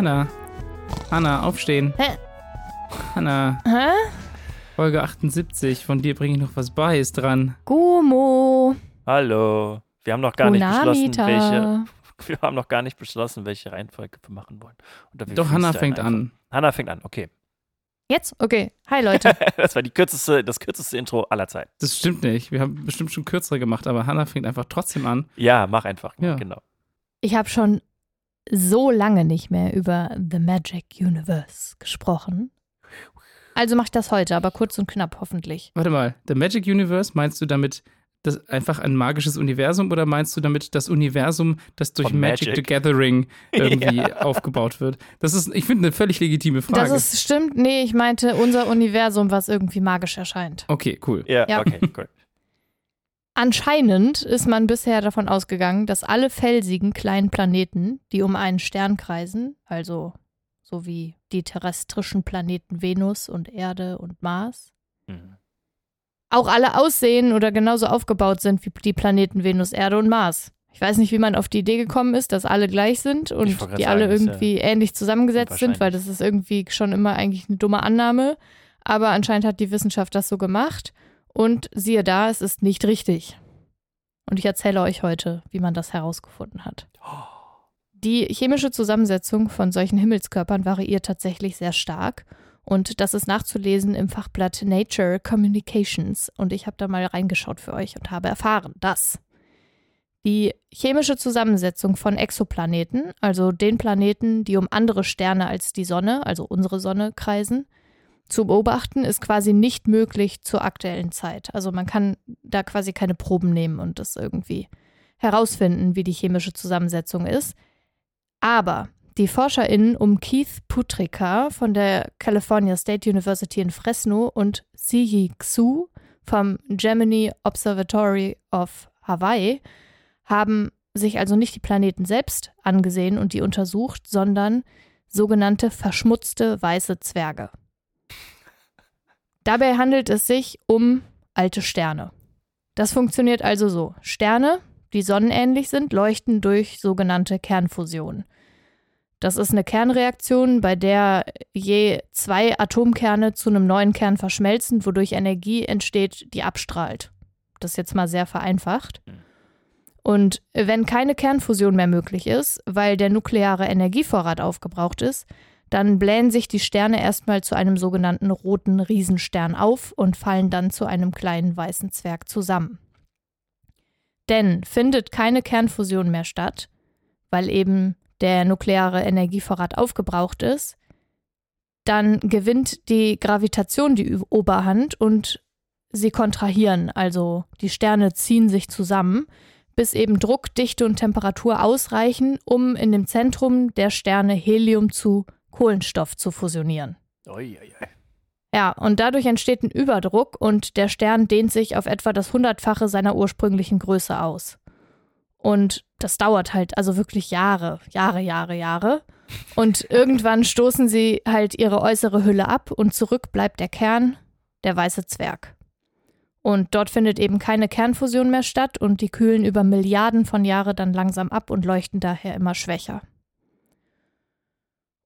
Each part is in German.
Hanna. Hanna, aufstehen. Hä? Hanna, Hä? Folge 78. Von dir bringe ich noch was bei, ist dran. Gumo. Hallo. Wir haben noch gar nicht beschlossen, welche. Wir haben noch gar nicht beschlossen, welche Reihenfolge wir machen wollen. Oder wir Doch, Hanna fängt einfach. an. Hanna fängt an, okay. Jetzt? Okay. Hi, Leute. Das war die kürzeste, das kürzeste Intro aller Zeiten. Das stimmt nicht. Wir haben bestimmt schon kürzere gemacht, aber Hanna fängt einfach trotzdem an. Ja, mach einfach. Ja. Genau. Ich habe schon so lange nicht mehr über The Magic Universe gesprochen. Also mache ich das heute, aber kurz und knapp hoffentlich. Warte mal, The Magic Universe, meinst du damit das einfach ein magisches Universum oder meinst du damit das Universum, das durch Magic, Magic. the Gathering irgendwie Ja. aufgebaut wird? Das ist, ich finde, eine völlig legitime Frage. Das ist stimmt. Nee, ich meinte unser Universum, was irgendwie magisch erscheint. okay, cool. Ja, Ja. okay, cool. Anscheinend ist man bisher davon ausgegangen, dass alle felsigen kleinen Planeten, die um einen Stern kreisen, also so wie die terrestrischen Planeten Venus und Erde und Mars, Mhm. auch alle aussehen oder genauso aufgebaut sind wie die Planeten Venus, Erde und Mars. Ich weiß nicht, wie man auf die Idee gekommen ist, dass alle gleich sind und die gerade alle sagen, ist ja irgendwie ähnlich zusammengesetzt sind, weil das ist irgendwie schon immer eigentlich eine dumme Annahme. Aber anscheinend hat die Wissenschaft das so gemacht und siehe da, es ist nicht richtig. Und ich erzähle euch heute, wie man das herausgefunden hat. Die chemische Zusammensetzung von solchen Himmelskörpern variiert tatsächlich sehr stark. Und das ist nachzulesen im Fachblatt Nature Communications. Und ich habe da mal reingeschaut für euch und habe erfahren, dass die chemische Zusammensetzung von Exoplaneten, also den Planeten, die um andere Sterne als die Sonne, also unsere Sonne, kreisen, zu beobachten, ist quasi nicht möglich zur aktuellen Zeit. Also man kann da quasi keine Proben nehmen und das irgendwie herausfinden, wie die chemische Zusammensetzung ist. Aber die ForscherInnen um Keith Putrika von der California State University in Fresno und Siyi Xu vom Gemini Observatory of Hawaii haben sich also nicht die Planeten selbst angesehen und die untersucht, sondern sogenannte verschmutzte weiße Zwerge. Dabei handelt es sich um alte Sterne. Das funktioniert also so. Sterne, die sonnenähnlich sind, leuchten durch sogenannte Kernfusion. Das ist eine Kernreaktion, bei der je zwei Atomkerne zu einem neuen Kern verschmelzen, wodurch Energie entsteht, die abstrahlt. Das jetzt mal sehr vereinfacht. Und wenn keine Kernfusion mehr möglich ist, weil der nukleare Energievorrat aufgebraucht ist, dann blähen sich die Sterne erstmal zu einem sogenannten roten Riesenstern auf und fallen dann zu einem kleinen weißen Zwerg zusammen. Denn findet keine Kernfusion mehr statt, weil eben der nukleare Energievorrat aufgebraucht ist, dann gewinnt die Gravitation die Oberhand und sie kontrahieren, also die Sterne ziehen sich zusammen, bis eben Druck, Dichte und Temperatur ausreichen, um in dem Zentrum der Sterne Helium zu Kohlenstoff zu fusionieren. Ui, ui, ui. Ja, und dadurch entsteht ein Überdruck und der Stern dehnt sich auf etwa das Hundertfache seiner ursprünglichen Größe aus. Und das dauert halt also wirklich Jahre, Jahre, Jahre, Jahre. Und irgendwann stoßen sie halt ihre äußere Hülle ab und zurück bleibt der Kern, der weiße Zwerg. Und dort findet eben keine Kernfusion mehr statt und die kühlen über Milliarden von Jahren dann langsam ab und leuchten daher immer schwächer.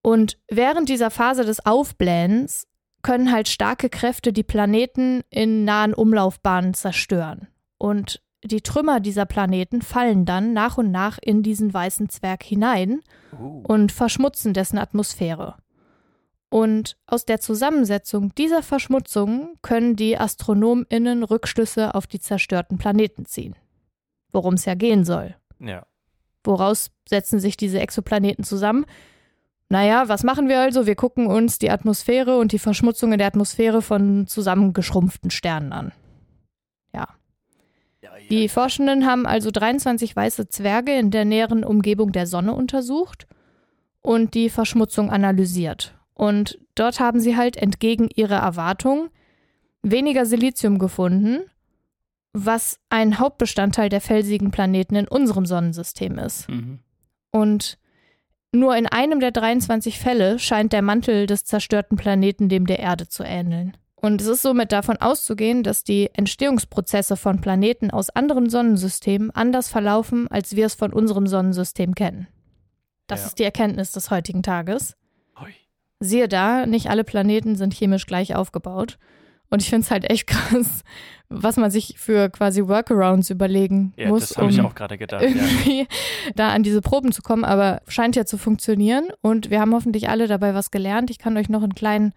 Und während dieser Phase des Aufblähens können halt starke Kräfte die Planeten in nahen Umlaufbahnen zerstören. Und die Trümmer dieser Planeten fallen dann nach und nach in diesen weißen Zwerg hinein Uh. und verschmutzen dessen Atmosphäre. Und aus der Zusammensetzung dieser Verschmutzungen können die AstronomInnen Rückschlüsse auf die zerstörten Planeten ziehen. Worum es ja gehen soll. Ja. Woraus setzen sich diese Exoplaneten zusammen? Naja, was machen wir also? Wir gucken uns die Atmosphäre und die Verschmutzung in der Atmosphäre von zusammengeschrumpften Sternen an. Ja. Die Forschenden haben also 23 weiße Zwerge in der näheren Umgebung der Sonne untersucht und die Verschmutzung analysiert. Und dort haben sie halt entgegen ihrer Erwartung weniger Silizium gefunden, was ein Hauptbestandteil der felsigen Planeten in unserem Sonnensystem ist. Mhm. Und nur in einem der 23 Fälle scheint der Mantel des zerstörten Planeten dem der Erde zu ähneln. Und es ist somit davon auszugehen, dass die Entstehungsprozesse von Planeten aus anderen Sonnensystemen anders verlaufen, als wir es von unserem Sonnensystem kennen. Das ja. ist die Erkenntnis des heutigen Tages. Siehe da, nicht alle Planeten sind chemisch gleich aufgebaut. Und ich finde es halt echt krass, was man sich für quasi Workarounds überlegen ja, muss, das um ich auch gerade gedacht, irgendwie ja. da an diese Proben zu kommen. Aber scheint ja zu funktionieren. Und wir haben hoffentlich alle dabei was gelernt. Ich kann euch noch einen kleinen,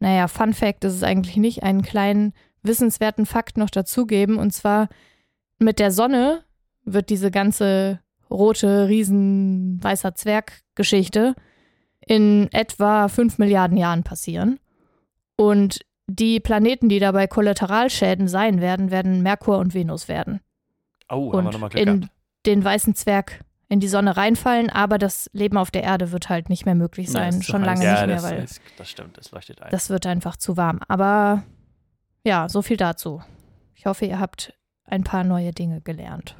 naja, Fun Fact ist es eigentlich nicht, einen kleinen wissenswerten Fakt noch dazugeben. Und zwar mit der Sonne wird diese ganze rote, riesen, weißer Zwerg-Geschichte in etwa 5 Milliarden Jahren passieren. Und die Planeten, die dabei Kollateralschäden sein werden, werden Merkur und Venus werden. Oh, haben wir nochmal Glück in gehabt. den weißen Zwerg in die Sonne reinfallen, aber das Leben auf der Erde wird halt nicht mehr möglich sein. Ja, Schon lange ja, nicht mehr, das, weil ist, das stimmt, das leuchtet ein. Das wird einfach zu warm. Aber ja, so viel dazu. Ich hoffe, ihr habt ein paar neue Dinge gelernt.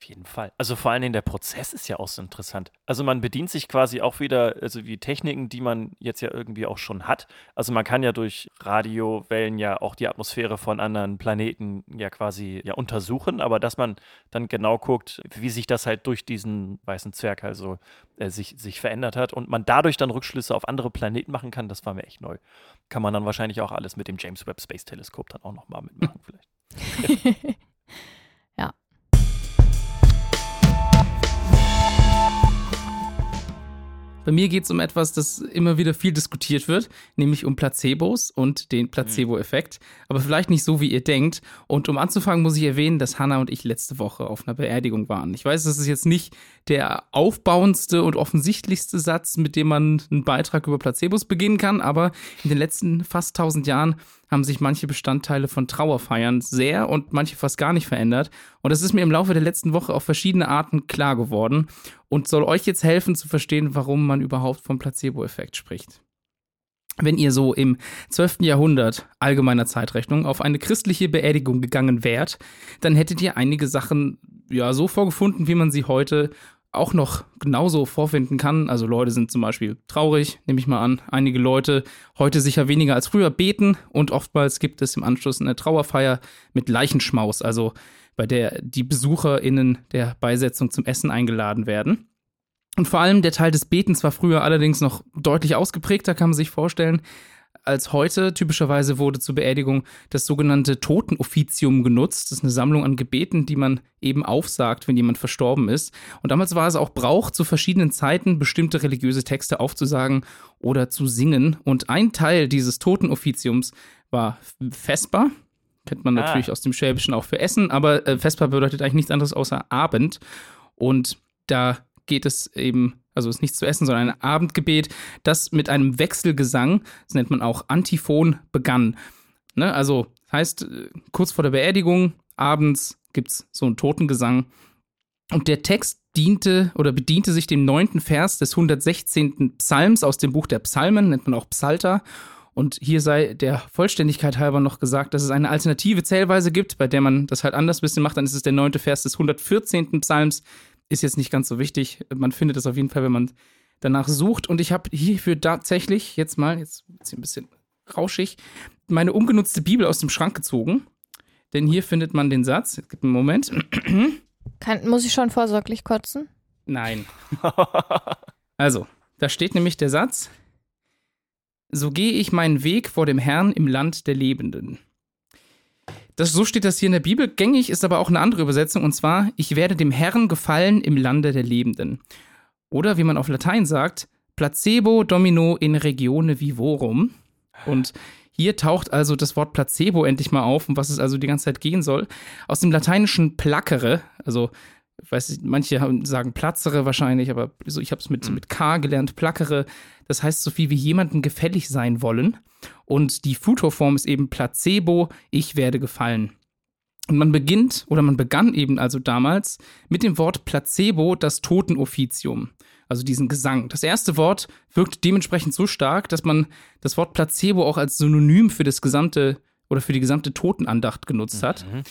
Auf jeden Fall. Also vor allen Dingen der Prozess ist ja auch so interessant. Also man bedient sich quasi auch wieder, also wie Techniken, die man jetzt ja irgendwie auch schon hat. Also man kann ja durch Radiowellen ja auch die Atmosphäre von anderen Planeten ja quasi ja untersuchen, aber dass man dann genau guckt, wie sich das halt durch diesen weißen Zwerg also äh, sich, sich verändert hat und man dadurch dann Rückschlüsse auf andere Planeten machen kann, das war mir echt neu. Kann man dann wahrscheinlich auch alles mit dem James Webb Space Teleskop dann auch nochmal mitmachen vielleicht. Bei mir geht es um etwas, das immer wieder viel diskutiert wird, nämlich um Placebos und den Placebo-Effekt. Aber vielleicht nicht so, wie ihr denkt. Und um anzufangen, muss ich erwähnen, dass Hannah und ich letzte Woche auf einer Beerdigung waren. Ich weiß, das ist jetzt nicht der aufbauendste und offensichtlichste Satz, mit dem man einen Beitrag über Placebos beginnen kann, aber in den letzten fast 1000 Jahren haben sich manche Bestandteile von Trauerfeiern sehr und manche fast gar nicht verändert. Und das ist mir im Laufe der letzten Woche auf verschiedene Arten klar geworden und soll euch jetzt helfen zu verstehen, warum man überhaupt vom Placebo-Effekt spricht. Wenn ihr so im 12. Jahrhundert allgemeiner Zeitrechnung auf eine christliche Beerdigung gegangen wärt, dann hättet ihr einige Sachen ja so vorgefunden, wie man sie heute auch noch genauso vorfinden kann. Also Leute sind zum Beispiel traurig, nehme ich mal an. Einige Leute heute sicher weniger als früher beten und oftmals gibt es im Anschluss eine Trauerfeier mit Leichenschmaus, also bei der die BesucherInnen der Beisetzung zum Essen eingeladen werden. Und vor allem der Teil des Betens war früher allerdings noch deutlich ausgeprägter, kann man sich vorstellen als heute. Typischerweise wurde zur Beerdigung das sogenannte Totenoffizium genutzt. Das ist eine Sammlung an Gebeten, die man eben aufsagt, wenn jemand verstorben ist. Und damals war es auch Brauch, zu verschiedenen Zeiten bestimmte religiöse Texte aufzusagen oder zu singen. Und ein Teil dieses Totenoffiziums war Vesper. Kennt man ah. natürlich aus dem Schwäbischen auch für Essen, aber äh, Vesper bedeutet eigentlich nichts anderes außer Abend. Und da geht es eben also ist nichts zu essen, sondern ein Abendgebet, das mit einem Wechselgesang, das nennt man auch Antiphon, begann. Ne? Also heißt, äh, kurz vor der Beerdigung, abends gibt es so einen Totengesang. Und der Text diente oder bediente sich dem neunten Vers des 116. Psalms aus dem Buch der Psalmen, nennt man auch Psalter. Und hier sei der Vollständigkeit halber noch gesagt, dass es eine alternative Zählweise gibt, bei der man das halt anders ein bisschen macht. Dann ist es der neunte Vers des 114. Psalms, ist jetzt nicht ganz so wichtig. Man findet es auf jeden Fall, wenn man danach sucht. Und ich habe hierfür tatsächlich jetzt mal, jetzt ist ein bisschen rauschig, meine ungenutzte Bibel aus dem Schrank gezogen. Denn hier findet man den Satz. Es gibt einen Moment. Kann, muss ich schon vorsorglich kotzen? Nein. also, da steht nämlich der Satz: So gehe ich meinen Weg vor dem Herrn im Land der Lebenden. Das, so steht das hier in der Bibel. Gängig ist aber auch eine andere Übersetzung, und zwar, ich werde dem Herrn gefallen im Lande der Lebenden. Oder wie man auf Latein sagt, placebo domino in regione vivorum. Und hier taucht also das Wort Placebo endlich mal auf, um was es also die ganze Zeit gehen soll. Aus dem lateinischen placere, also ich weiß nicht, manche sagen platzere wahrscheinlich, aber so, ich habe es mit, hm. mit K gelernt, placere. Das heißt so viel wie jemandem gefällig sein wollen. Und die Futurform ist eben Placebo, ich werde gefallen. Und man beginnt oder man begann eben also damals mit dem Wort Placebo das Totenoffizium, also diesen Gesang. Das erste Wort wirkt dementsprechend so stark, dass man das Wort Placebo auch als Synonym für das gesamte oder für die gesamte Totenandacht genutzt hat. Mhm.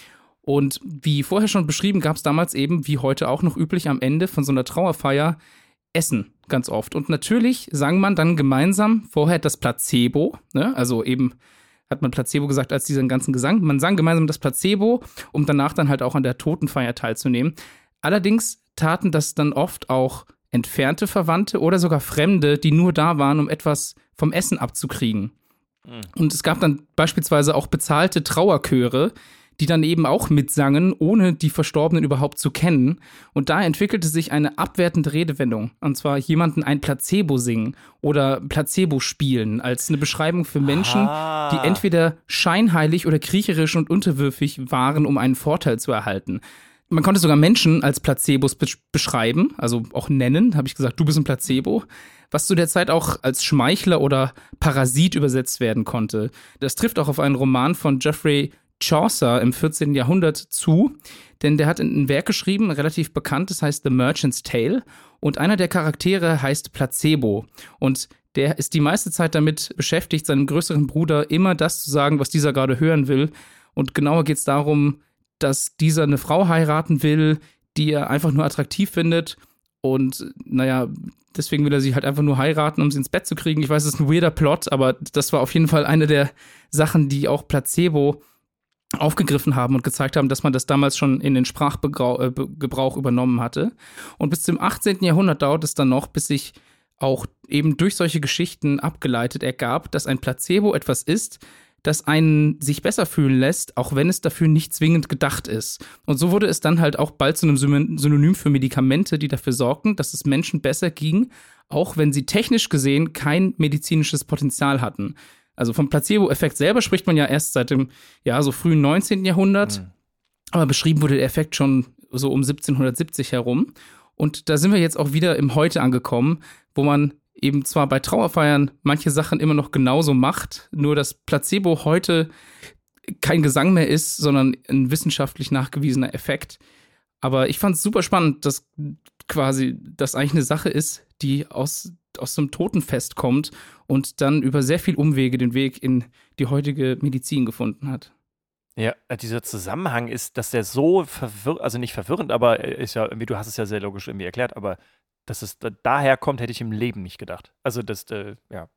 Und wie vorher schon beschrieben, gab es damals eben, wie heute auch noch üblich, am Ende von so einer Trauerfeier Essen ganz oft. Und natürlich sang man dann gemeinsam vorher das Placebo, ne? also eben hat man Placebo gesagt als diesen ganzen Gesang. Man sang gemeinsam das Placebo, um danach dann halt auch an der Totenfeier teilzunehmen. Allerdings taten das dann oft auch entfernte Verwandte oder sogar Fremde, die nur da waren, um etwas vom Essen abzukriegen. Mhm. Und es gab dann beispielsweise auch bezahlte Trauerchöre, die dann eben auch mitsangen, ohne die Verstorbenen überhaupt zu kennen. Und da entwickelte sich eine abwertende Redewendung. Und zwar jemanden ein Placebo singen oder Placebo spielen, als eine Beschreibung für Menschen, ah. die entweder scheinheilig oder kriecherisch und unterwürfig waren, um einen Vorteil zu erhalten. Man konnte sogar Menschen als Placebos be beschreiben, also auch nennen, habe ich gesagt, du bist ein Placebo, was zu der Zeit auch als Schmeichler oder Parasit übersetzt werden konnte. Das trifft auch auf einen Roman von Geoffrey Chaucer im 14. Jahrhundert zu, denn der hat ein Werk geschrieben, relativ bekannt, das heißt The Merchant's Tale. Und einer der Charaktere heißt Placebo. Und der ist die meiste Zeit damit beschäftigt, seinem größeren Bruder immer das zu sagen, was dieser gerade hören will. Und genauer geht es darum, dass dieser eine Frau heiraten will, die er einfach nur attraktiv findet. Und naja, deswegen will er sie halt einfach nur heiraten, um sie ins Bett zu kriegen. Ich weiß, es ist ein weirder Plot, aber das war auf jeden Fall eine der Sachen, die auch Placebo aufgegriffen haben und gezeigt haben, dass man das damals schon in den Sprachgebrauch äh, übernommen hatte. Und bis zum 18. Jahrhundert dauert es dann noch, bis sich auch eben durch solche Geschichten abgeleitet ergab, dass ein Placebo etwas ist, das einen sich besser fühlen lässt, auch wenn es dafür nicht zwingend gedacht ist. Und so wurde es dann halt auch bald zu einem Synonym für Medikamente, die dafür sorgten, dass es Menschen besser ging, auch wenn sie technisch gesehen kein medizinisches Potenzial hatten. Also vom Placebo-Effekt selber spricht man ja erst seit dem, ja, so frühen 19. Jahrhundert. Mhm. Aber beschrieben wurde der Effekt schon so um 1770 herum. Und da sind wir jetzt auch wieder im Heute angekommen, wo man eben zwar bei Trauerfeiern manche Sachen immer noch genauso macht, nur dass Placebo heute kein Gesang mehr ist, sondern ein wissenschaftlich nachgewiesener Effekt. Aber ich fand es super spannend, dass quasi das eigentlich eine Sache ist, die aus aus dem Totenfest kommt und dann über sehr viel Umwege den Weg in die heutige Medizin gefunden hat. Ja, äh, dieser Zusammenhang ist, dass der so verwirrend, also nicht verwirrend, aber ist ja irgendwie, du hast es ja sehr logisch irgendwie erklärt, aber dass es daher kommt, hätte ich im Leben nicht gedacht. Also das, äh, ja.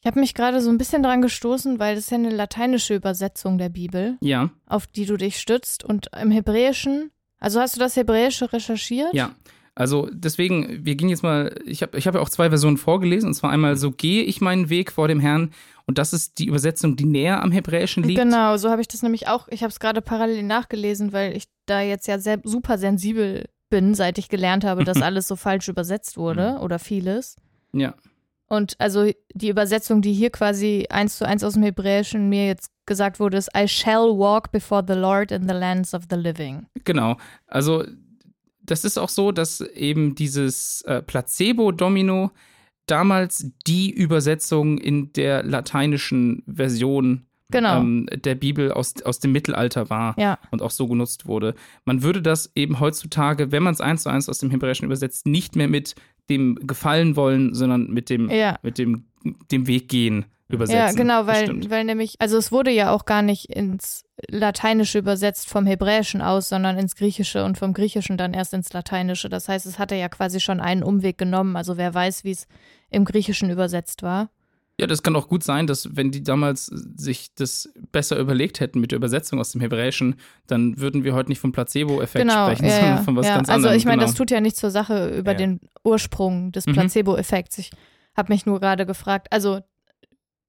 Ich habe mich gerade so ein bisschen dran gestoßen, weil das ist ja eine lateinische Übersetzung der Bibel, ja. auf die du dich stützt. Und im Hebräischen, also hast du das Hebräische recherchiert? Ja, also deswegen, wir gehen jetzt mal, ich habe ich hab ja auch zwei Versionen vorgelesen, und zwar einmal so gehe ich meinen Weg vor dem Herrn und das ist die Übersetzung, die näher am Hebräischen liegt. Genau, so habe ich das nämlich auch, ich habe es gerade parallel nachgelesen, weil ich da jetzt ja sehr, super sensibel bin, seit ich gelernt habe, dass alles so falsch übersetzt wurde oder vieles. Ja. Und also die Übersetzung, die hier quasi eins zu eins aus dem Hebräischen mir jetzt gesagt wurde, ist I shall walk before the Lord in the lands of the living. Genau. Also das ist auch so, dass eben dieses äh, Placebo-Domino damals die Übersetzung in der lateinischen Version genau. ähm, der Bibel aus, aus dem Mittelalter war ja. und auch so genutzt wurde. Man würde das eben heutzutage, wenn man es eins zu eins aus dem Hebräischen übersetzt, nicht mehr mit dem Gefallen wollen, sondern mit dem, ja. mit dem, dem Weg gehen übersetzen. Ja, genau, weil, weil nämlich, also es wurde ja auch gar nicht ins Lateinische übersetzt vom Hebräischen aus, sondern ins Griechische und vom Griechischen dann erst ins Lateinische. Das heißt, es hatte ja quasi schon einen Umweg genommen. Also wer weiß, wie es im Griechischen übersetzt war. Ja, das kann auch gut sein, dass wenn die damals sich das besser überlegt hätten mit der Übersetzung aus dem Hebräischen, dann würden wir heute nicht vom Placebo-Effekt genau, sprechen, ja, sondern von was ja. ganz also, anderem. Also ich meine, genau. das tut ja nichts zur Sache über ja. den Ursprung des mhm. Placebo-Effekts. Ich habe mich nur gerade gefragt, also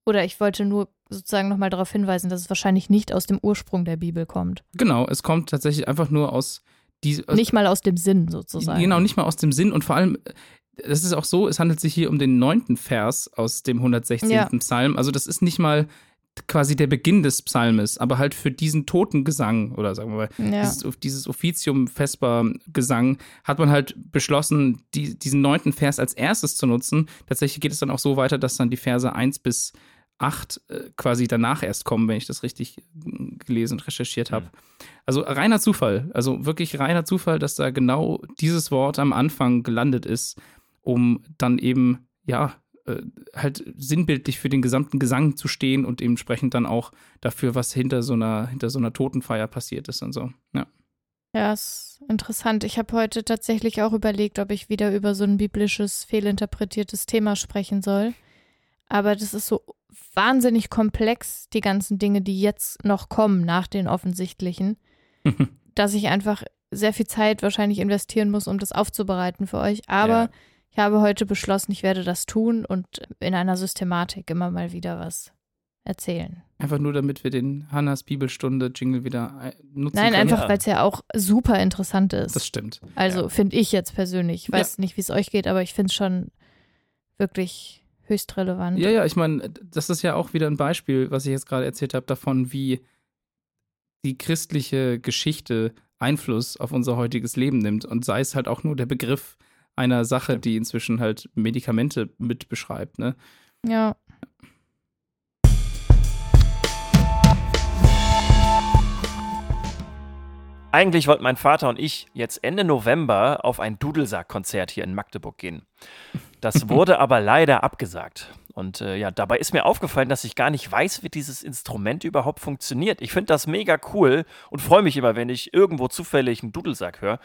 oder ich wollte nur sozusagen nochmal darauf hinweisen, dass es wahrscheinlich nicht aus dem Ursprung der Bibel kommt. Genau, es kommt tatsächlich einfach nur aus die, nicht mal aus dem Sinn sozusagen. Genau, nicht mal aus dem Sinn und vor allem, das ist auch so, es handelt sich hier um den neunten Vers aus dem 116. Ja. Psalm. Also das ist nicht mal quasi der Beginn des Psalmes, aber halt für diesen Totengesang oder sagen wir mal, ja. dieses, dieses Offizium Vesper Gesang hat man halt beschlossen, die, diesen neunten Vers als erstes zu nutzen. Tatsächlich geht es dann auch so weiter, dass dann die Verse 1 bis 8 äh, quasi danach erst kommen, wenn ich das richtig äh, gelesen und recherchiert habe. Mhm. Also reiner Zufall, also wirklich reiner Zufall, dass da genau dieses Wort am Anfang gelandet ist, um dann eben, ja, äh, halt sinnbildlich für den gesamten Gesang zu stehen und entsprechend dann auch dafür, was hinter so einer, hinter so einer Totenfeier passiert ist und so. Ja. Ja, ist interessant. Ich habe heute tatsächlich auch überlegt, ob ich wieder über so ein biblisches, fehlinterpretiertes Thema sprechen soll. Aber das ist so wahnsinnig komplex, die ganzen Dinge, die jetzt noch kommen nach den offensichtlichen, dass ich einfach sehr viel Zeit wahrscheinlich investieren muss, um das aufzubereiten für euch. Aber ja. Ich habe heute beschlossen, ich werde das tun und in einer Systematik immer mal wieder was erzählen. Einfach nur, damit wir den Hannas Bibelstunde Jingle wieder äh, nutzen Nein, können. einfach, weil es ja auch super interessant ist. Das stimmt. Also ja. finde ich jetzt persönlich. Ich weiß ja. nicht, wie es euch geht, aber ich finde es schon wirklich höchst relevant. Ja, ja, ich meine, das ist ja auch wieder ein Beispiel, was ich jetzt gerade erzählt habe, davon, wie die christliche Geschichte Einfluss auf unser heutiges Leben nimmt und sei es halt auch nur der Begriff einer Sache, die inzwischen halt Medikamente mit beschreibt, ne? Ja. Eigentlich wollten mein Vater und ich jetzt Ende November auf ein Dudelsack-Konzert hier in Magdeburg gehen. Das wurde aber leider abgesagt. Und äh, ja, dabei ist mir aufgefallen, dass ich gar nicht weiß, wie dieses Instrument überhaupt funktioniert. Ich finde das mega cool und freue mich immer, wenn ich irgendwo zufällig einen Dudelsack höre.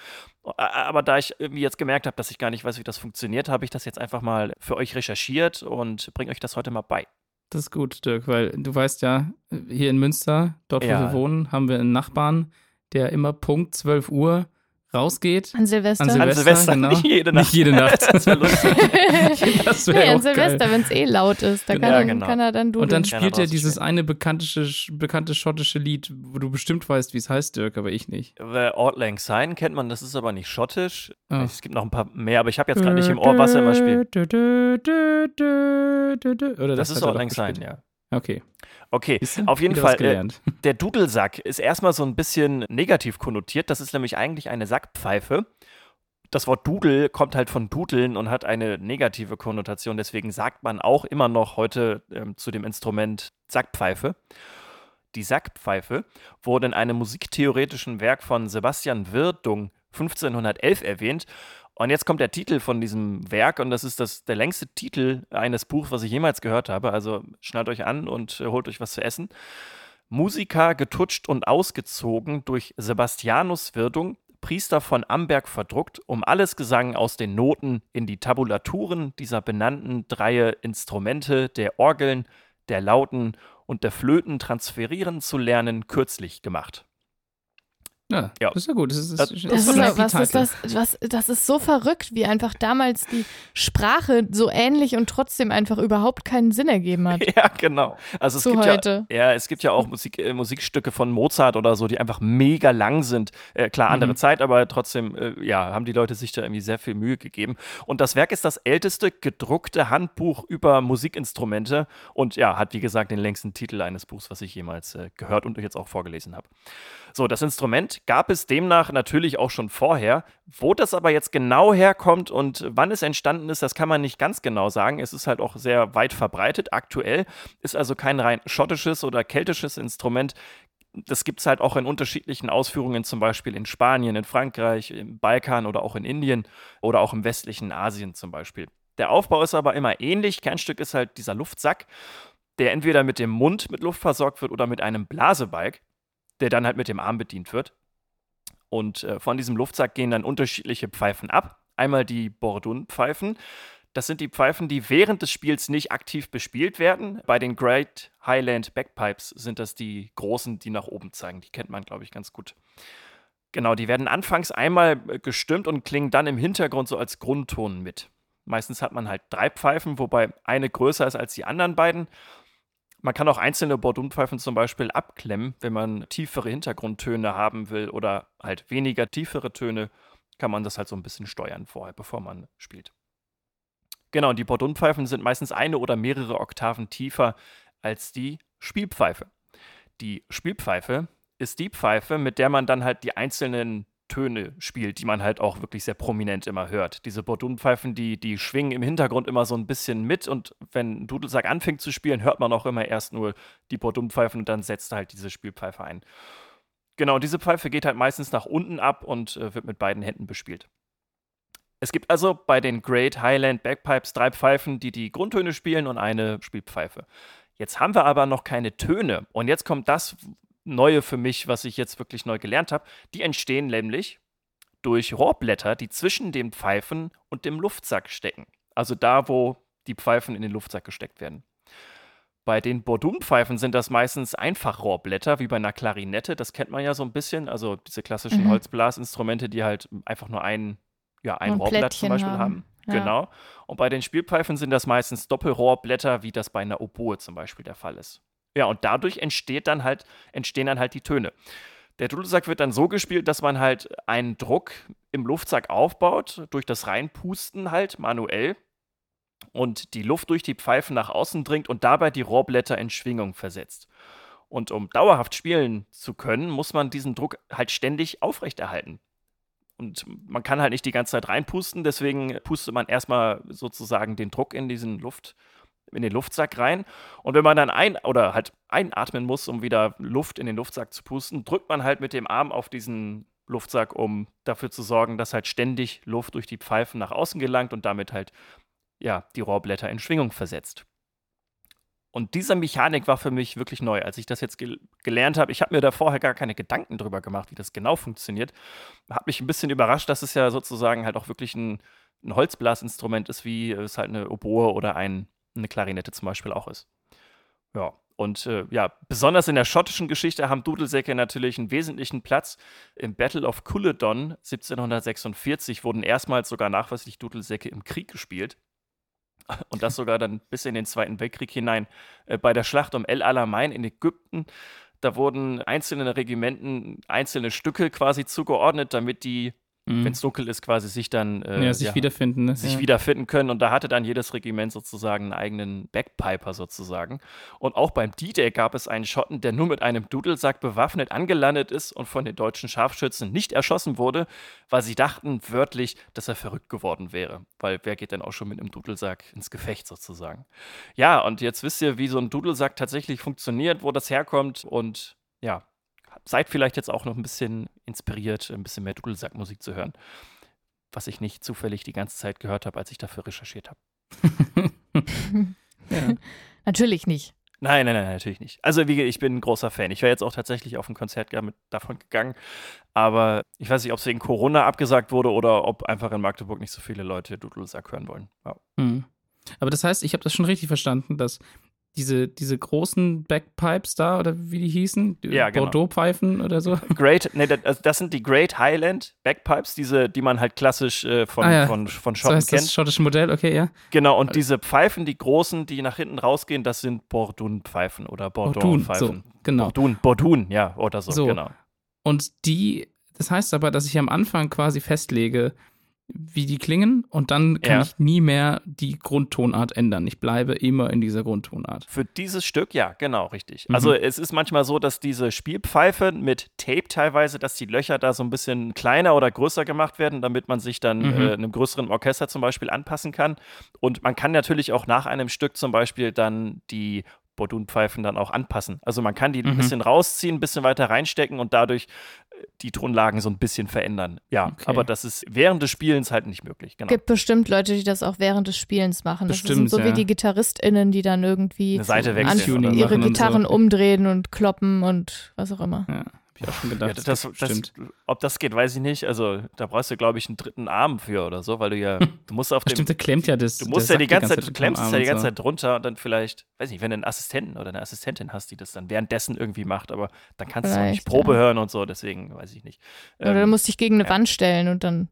Aber da ich irgendwie jetzt gemerkt habe, dass ich gar nicht weiß, wie das funktioniert, habe ich das jetzt einfach mal für euch recherchiert und bringe euch das heute mal bei. Das ist gut, Dirk, weil du weißt ja, hier in Münster, dort wo ja. wir wohnen, haben wir einen Nachbarn, der immer Punkt 12 Uhr rausgeht. An Silvester. An Silvester, An Silvester genau. nicht jede Nacht. Nicht jede Nacht. das wäre lustig. das wär nee, an Silvester, wenn es eh laut ist, da kann, ja, genau. kann, er dann dudeln. Und dann spielt er dieses eine bekannte, bekannte schottische Lied, wo du bestimmt weißt, wie es heißt, Dirk, aber ich nicht. The Auld Lang Syne kennt man, das ist aber nicht schottisch. Oh. Es gibt noch ein paar mehr, aber ich habe jetzt gerade nicht im Ohr, was er immer spielt. Oder das, das ist Auld Lang Syne, ja. Okay. Okay, auf jeden Fall. Äh, der Dudelsack ist erstmal so ein bisschen negativ konnotiert. Das ist nämlich eigentlich eine Sackpfeife. Das Wort Dudel kommt halt von Dudeln und hat eine negative Konnotation. Deswegen sagt man auch immer noch heute ähm, zu dem Instrument Sackpfeife. Die Sackpfeife wurde in einem musiktheoretischen Werk von Sebastian Wirdung 1511 erwähnt und jetzt kommt der Titel von diesem Werk und das ist das, der längste Titel eines Buchs, was ich jemals gehört habe. Also schnallt euch an und äh, holt euch was zu essen. Musiker getutscht und ausgezogen durch Sebastianus Wirdung, Priester von Amberg verdruckt, um alles Gesang aus den Noten in die Tabulaturen dieser benannten drei Instrumente der Orgeln, der Lauten und der Flöten transferieren zu lernen, kürzlich gemacht. Ja, ja, das ist ja gut. Das ist, das, das, das ist, was ist das, was, das ist so verrückt, wie einfach damals die Sprache so ähnlich und trotzdem einfach überhaupt keinen Sinn ergeben hat. Ja, genau. Also es Zu gibt heute. ja, ja, es gibt ja auch Musik, äh, Musikstücke von Mozart oder so, die einfach mega lang sind. Äh, klar, andere mhm. Zeit, aber trotzdem, äh, ja, haben die Leute sich da irgendwie sehr viel Mühe gegeben. Und das Werk ist das älteste gedruckte Handbuch über Musikinstrumente und ja, hat wie gesagt den längsten Titel eines Buchs, was ich jemals äh, gehört und jetzt auch vorgelesen habe. So, das Instrument gab es demnach natürlich auch schon vorher. Wo das aber jetzt genau herkommt und wann es entstanden ist, das kann man nicht ganz genau sagen. Es ist halt auch sehr weit verbreitet. Aktuell ist also kein rein schottisches oder keltisches Instrument. Das gibt es halt auch in unterschiedlichen Ausführungen, zum Beispiel in Spanien, in Frankreich, im Balkan oder auch in Indien oder auch im westlichen Asien zum Beispiel. Der Aufbau ist aber immer ähnlich. Kernstück ist halt dieser Luftsack, der entweder mit dem Mund mit Luft versorgt wird oder mit einem Blasebalg der dann halt mit dem Arm bedient wird. Und äh, von diesem Luftsack gehen dann unterschiedliche Pfeifen ab. Einmal die Bordun-Pfeifen. Das sind die Pfeifen, die während des Spiels nicht aktiv bespielt werden. Bei den Great Highland Backpipes sind das die großen, die nach oben zeigen. Die kennt man, glaube ich, ganz gut. Genau, die werden anfangs einmal äh, gestimmt und klingen dann im Hintergrund so als Grundton mit. Meistens hat man halt drei Pfeifen, wobei eine größer ist als die anderen beiden. Man kann auch einzelne Bordunpfeifen zum Beispiel abklemmen, wenn man tiefere Hintergrundtöne haben will oder halt weniger tiefere Töne, kann man das halt so ein bisschen steuern vorher, bevor man spielt. Genau, und die Bordunpfeifen sind meistens eine oder mehrere Oktaven tiefer als die Spielpfeife. Die Spielpfeife ist die Pfeife, mit der man dann halt die einzelnen Töne spielt, die man halt auch wirklich sehr prominent immer hört. Diese Bordunpfeifen, die, die schwingen im Hintergrund immer so ein bisschen mit und wenn Dudelsack anfängt zu spielen, hört man auch immer erst nur die Bordunpfeifen und dann setzt halt diese Spielpfeife ein. Genau, diese Pfeife geht halt meistens nach unten ab und äh, wird mit beiden Händen bespielt. Es gibt also bei den Great Highland Bagpipes drei Pfeifen, die die Grundtöne spielen und eine Spielpfeife. Jetzt haben wir aber noch keine Töne. Und jetzt kommt das, Neue für mich, was ich jetzt wirklich neu gelernt habe. Die entstehen nämlich durch Rohrblätter, die zwischen den Pfeifen und dem Luftsack stecken. Also da, wo die Pfeifen in den Luftsack gesteckt werden. Bei den Bordunpfeifen sind das meistens Einfachrohrblätter, wie bei einer Klarinette. Das kennt man ja so ein bisschen. Also diese klassischen mhm. Holzblasinstrumente, die halt einfach nur ein, ja, ein Rohrblatt zum Beispiel haben. haben. Ja. Genau. Und bei den Spielpfeifen sind das meistens Doppelrohrblätter, wie das bei einer Oboe zum Beispiel der Fall ist. Ja, und dadurch entsteht dann halt, entstehen dann halt die Töne. Der Dudelsack wird dann so gespielt, dass man halt einen Druck im Luftsack aufbaut, durch das Reinpusten halt manuell und die Luft durch die Pfeifen nach außen dringt und dabei die Rohrblätter in Schwingung versetzt. Und um dauerhaft spielen zu können, muss man diesen Druck halt ständig aufrechterhalten. Und man kann halt nicht die ganze Zeit reinpusten, deswegen pustet man erstmal sozusagen den Druck in diesen Luft, in den Luftsack rein. Und wenn man dann ein oder halt einatmen muss, um wieder Luft in den Luftsack zu pusten, drückt man halt mit dem Arm auf diesen Luftsack, um dafür zu sorgen, dass halt ständig Luft durch die Pfeifen nach außen gelangt und damit halt ja, die Rohrblätter in Schwingung versetzt. Und diese Mechanik war für mich wirklich neu. Als ich das jetzt gel gelernt habe, ich habe mir da vorher gar keine Gedanken drüber gemacht, wie das genau funktioniert. Hat mich ein bisschen überrascht, dass es ja sozusagen halt auch wirklich ein, ein Holzblasinstrument ist, wie es halt eine Oboe oder ein, eine Klarinette zum Beispiel auch ist. Ja, und äh, ja, besonders in der schottischen Geschichte haben Dudelsäcke natürlich einen wesentlichen Platz. Im Battle of Culloden 1746 wurden erstmals sogar nachweislich Dudelsäcke im Krieg gespielt. Und das sogar dann bis in den Zweiten Weltkrieg hinein. Äh, bei der Schlacht um El Alamein in Ägypten, da wurden einzelnen Regimenten einzelne Stücke quasi zugeordnet, damit die mhm. wenn es dunkel ist, quasi sich dann äh, ja, sich ja, wiederfinden, ne? sich ja. wiederfinden können. Und da hatte dann jedes Regiment sozusagen einen eigenen Backpiper sozusagen. Und auch beim D-Day gab es einen Schotten, der nur mit einem Dudelsack bewaffnet angelandet ist und von den deutschen Scharfschützen nicht erschossen wurde, weil sie dachten wörtlich, dass er verrückt geworden wäre. Weil wer geht denn auch schon mit einem Dudelsack ins Gefecht sozusagen? Ja, und jetzt wisst ihr, wie so ein Dudelsack tatsächlich funktioniert, wo das herkommt und ja, seid vielleicht jetzt auch noch ein bisschen inspiriert, ein bisschen mehr Dudelsackmusik zu hören, was ich nicht zufällig die ganze Zeit gehört habe, als ich dafür recherchiert habe. ja. Natürlich nicht. Nein, nein, nein, natürlich nicht. Also wie, ich bin ein großer Fan. Ich wäre jetzt auch tatsächlich auf ein Konzert davon gegangen, aber ich weiß nicht, ob es wegen Corona abgesagt wurde oder ob einfach in Magdeburg nicht so viele Leute Dudelsack hören wollen. Ja. Mhm. Aber das heißt, ich habe das schon richtig verstanden, dass diese, diese großen Backpipes da oder wie die hießen, ja, genau. Bordeaux-Pfeifen oder so. Great, nee, das, also das, sind die Great Highland Backpipes, diese, die man halt klassisch äh, von, ah, ja. von, von Schotten so heißt kennt. Das schottische Modell, okay, ja. Genau, und diese Pfeifen, die großen, die nach hinten rausgehen, das sind Bordun-Pfeifen oder Bordun-Pfeifen. So, genau. Bordun, Bordun, ja, oder so, so, genau. Und die, das heißt aber, dass ich am Anfang quasi festlege, wie die klingen und dann kann ja. ich nie mehr die Grundtonart ändern. Ich bleibe immer in dieser Grundtonart. Für dieses Stück, ja, genau, richtig. Mhm. Also es ist manchmal so, dass diese Spielpfeife mit Tape teilweise, dass die Löcher da so ein bisschen kleiner oder größer gemacht werden, damit man sich dann mhm. äh, einem größeren Orchester zum Beispiel anpassen kann. Und man kann natürlich auch nach einem Stück zum Beispiel dann die Bordunpfeifen dann auch anpassen. Also man kann die mhm. ein bisschen rausziehen, ein bisschen weiter reinstecken und dadurch die Tonlagen so ein bisschen verändern. Ja, okay. aber das ist während des Spielens halt nicht möglich. Genau. Gibt bestimmt Leute, die das auch während des Spielens machen. Das bestimmt, sind so ja. wie die GitarristInnen, die dann irgendwie Eine Seite wechseln ihre Gitarren so. umdrehen und kloppen und was auch immer. Ja. Hab ich auch schon gedacht. Ja, das, das, das, ob das geht, weiß ich nicht. Also da brauchst du, glaube ich, einen dritten Arm für oder so, weil du ja, du musst auf dem. Stimmt, der klemmt ja das. Du musst ja die ganze Zeit, du klemmst ja die ganze Zeit drunter und dann vielleicht, weiß nicht, wenn du einen Assistenten oder eine Assistentin hast, die das dann währenddessen irgendwie macht, aber dann kannst vielleicht, du auch nicht Probe ja. hören und so, deswegen weiß ich nicht. Oder ähm, du musst dich gegen eine ja. Wand stellen und dann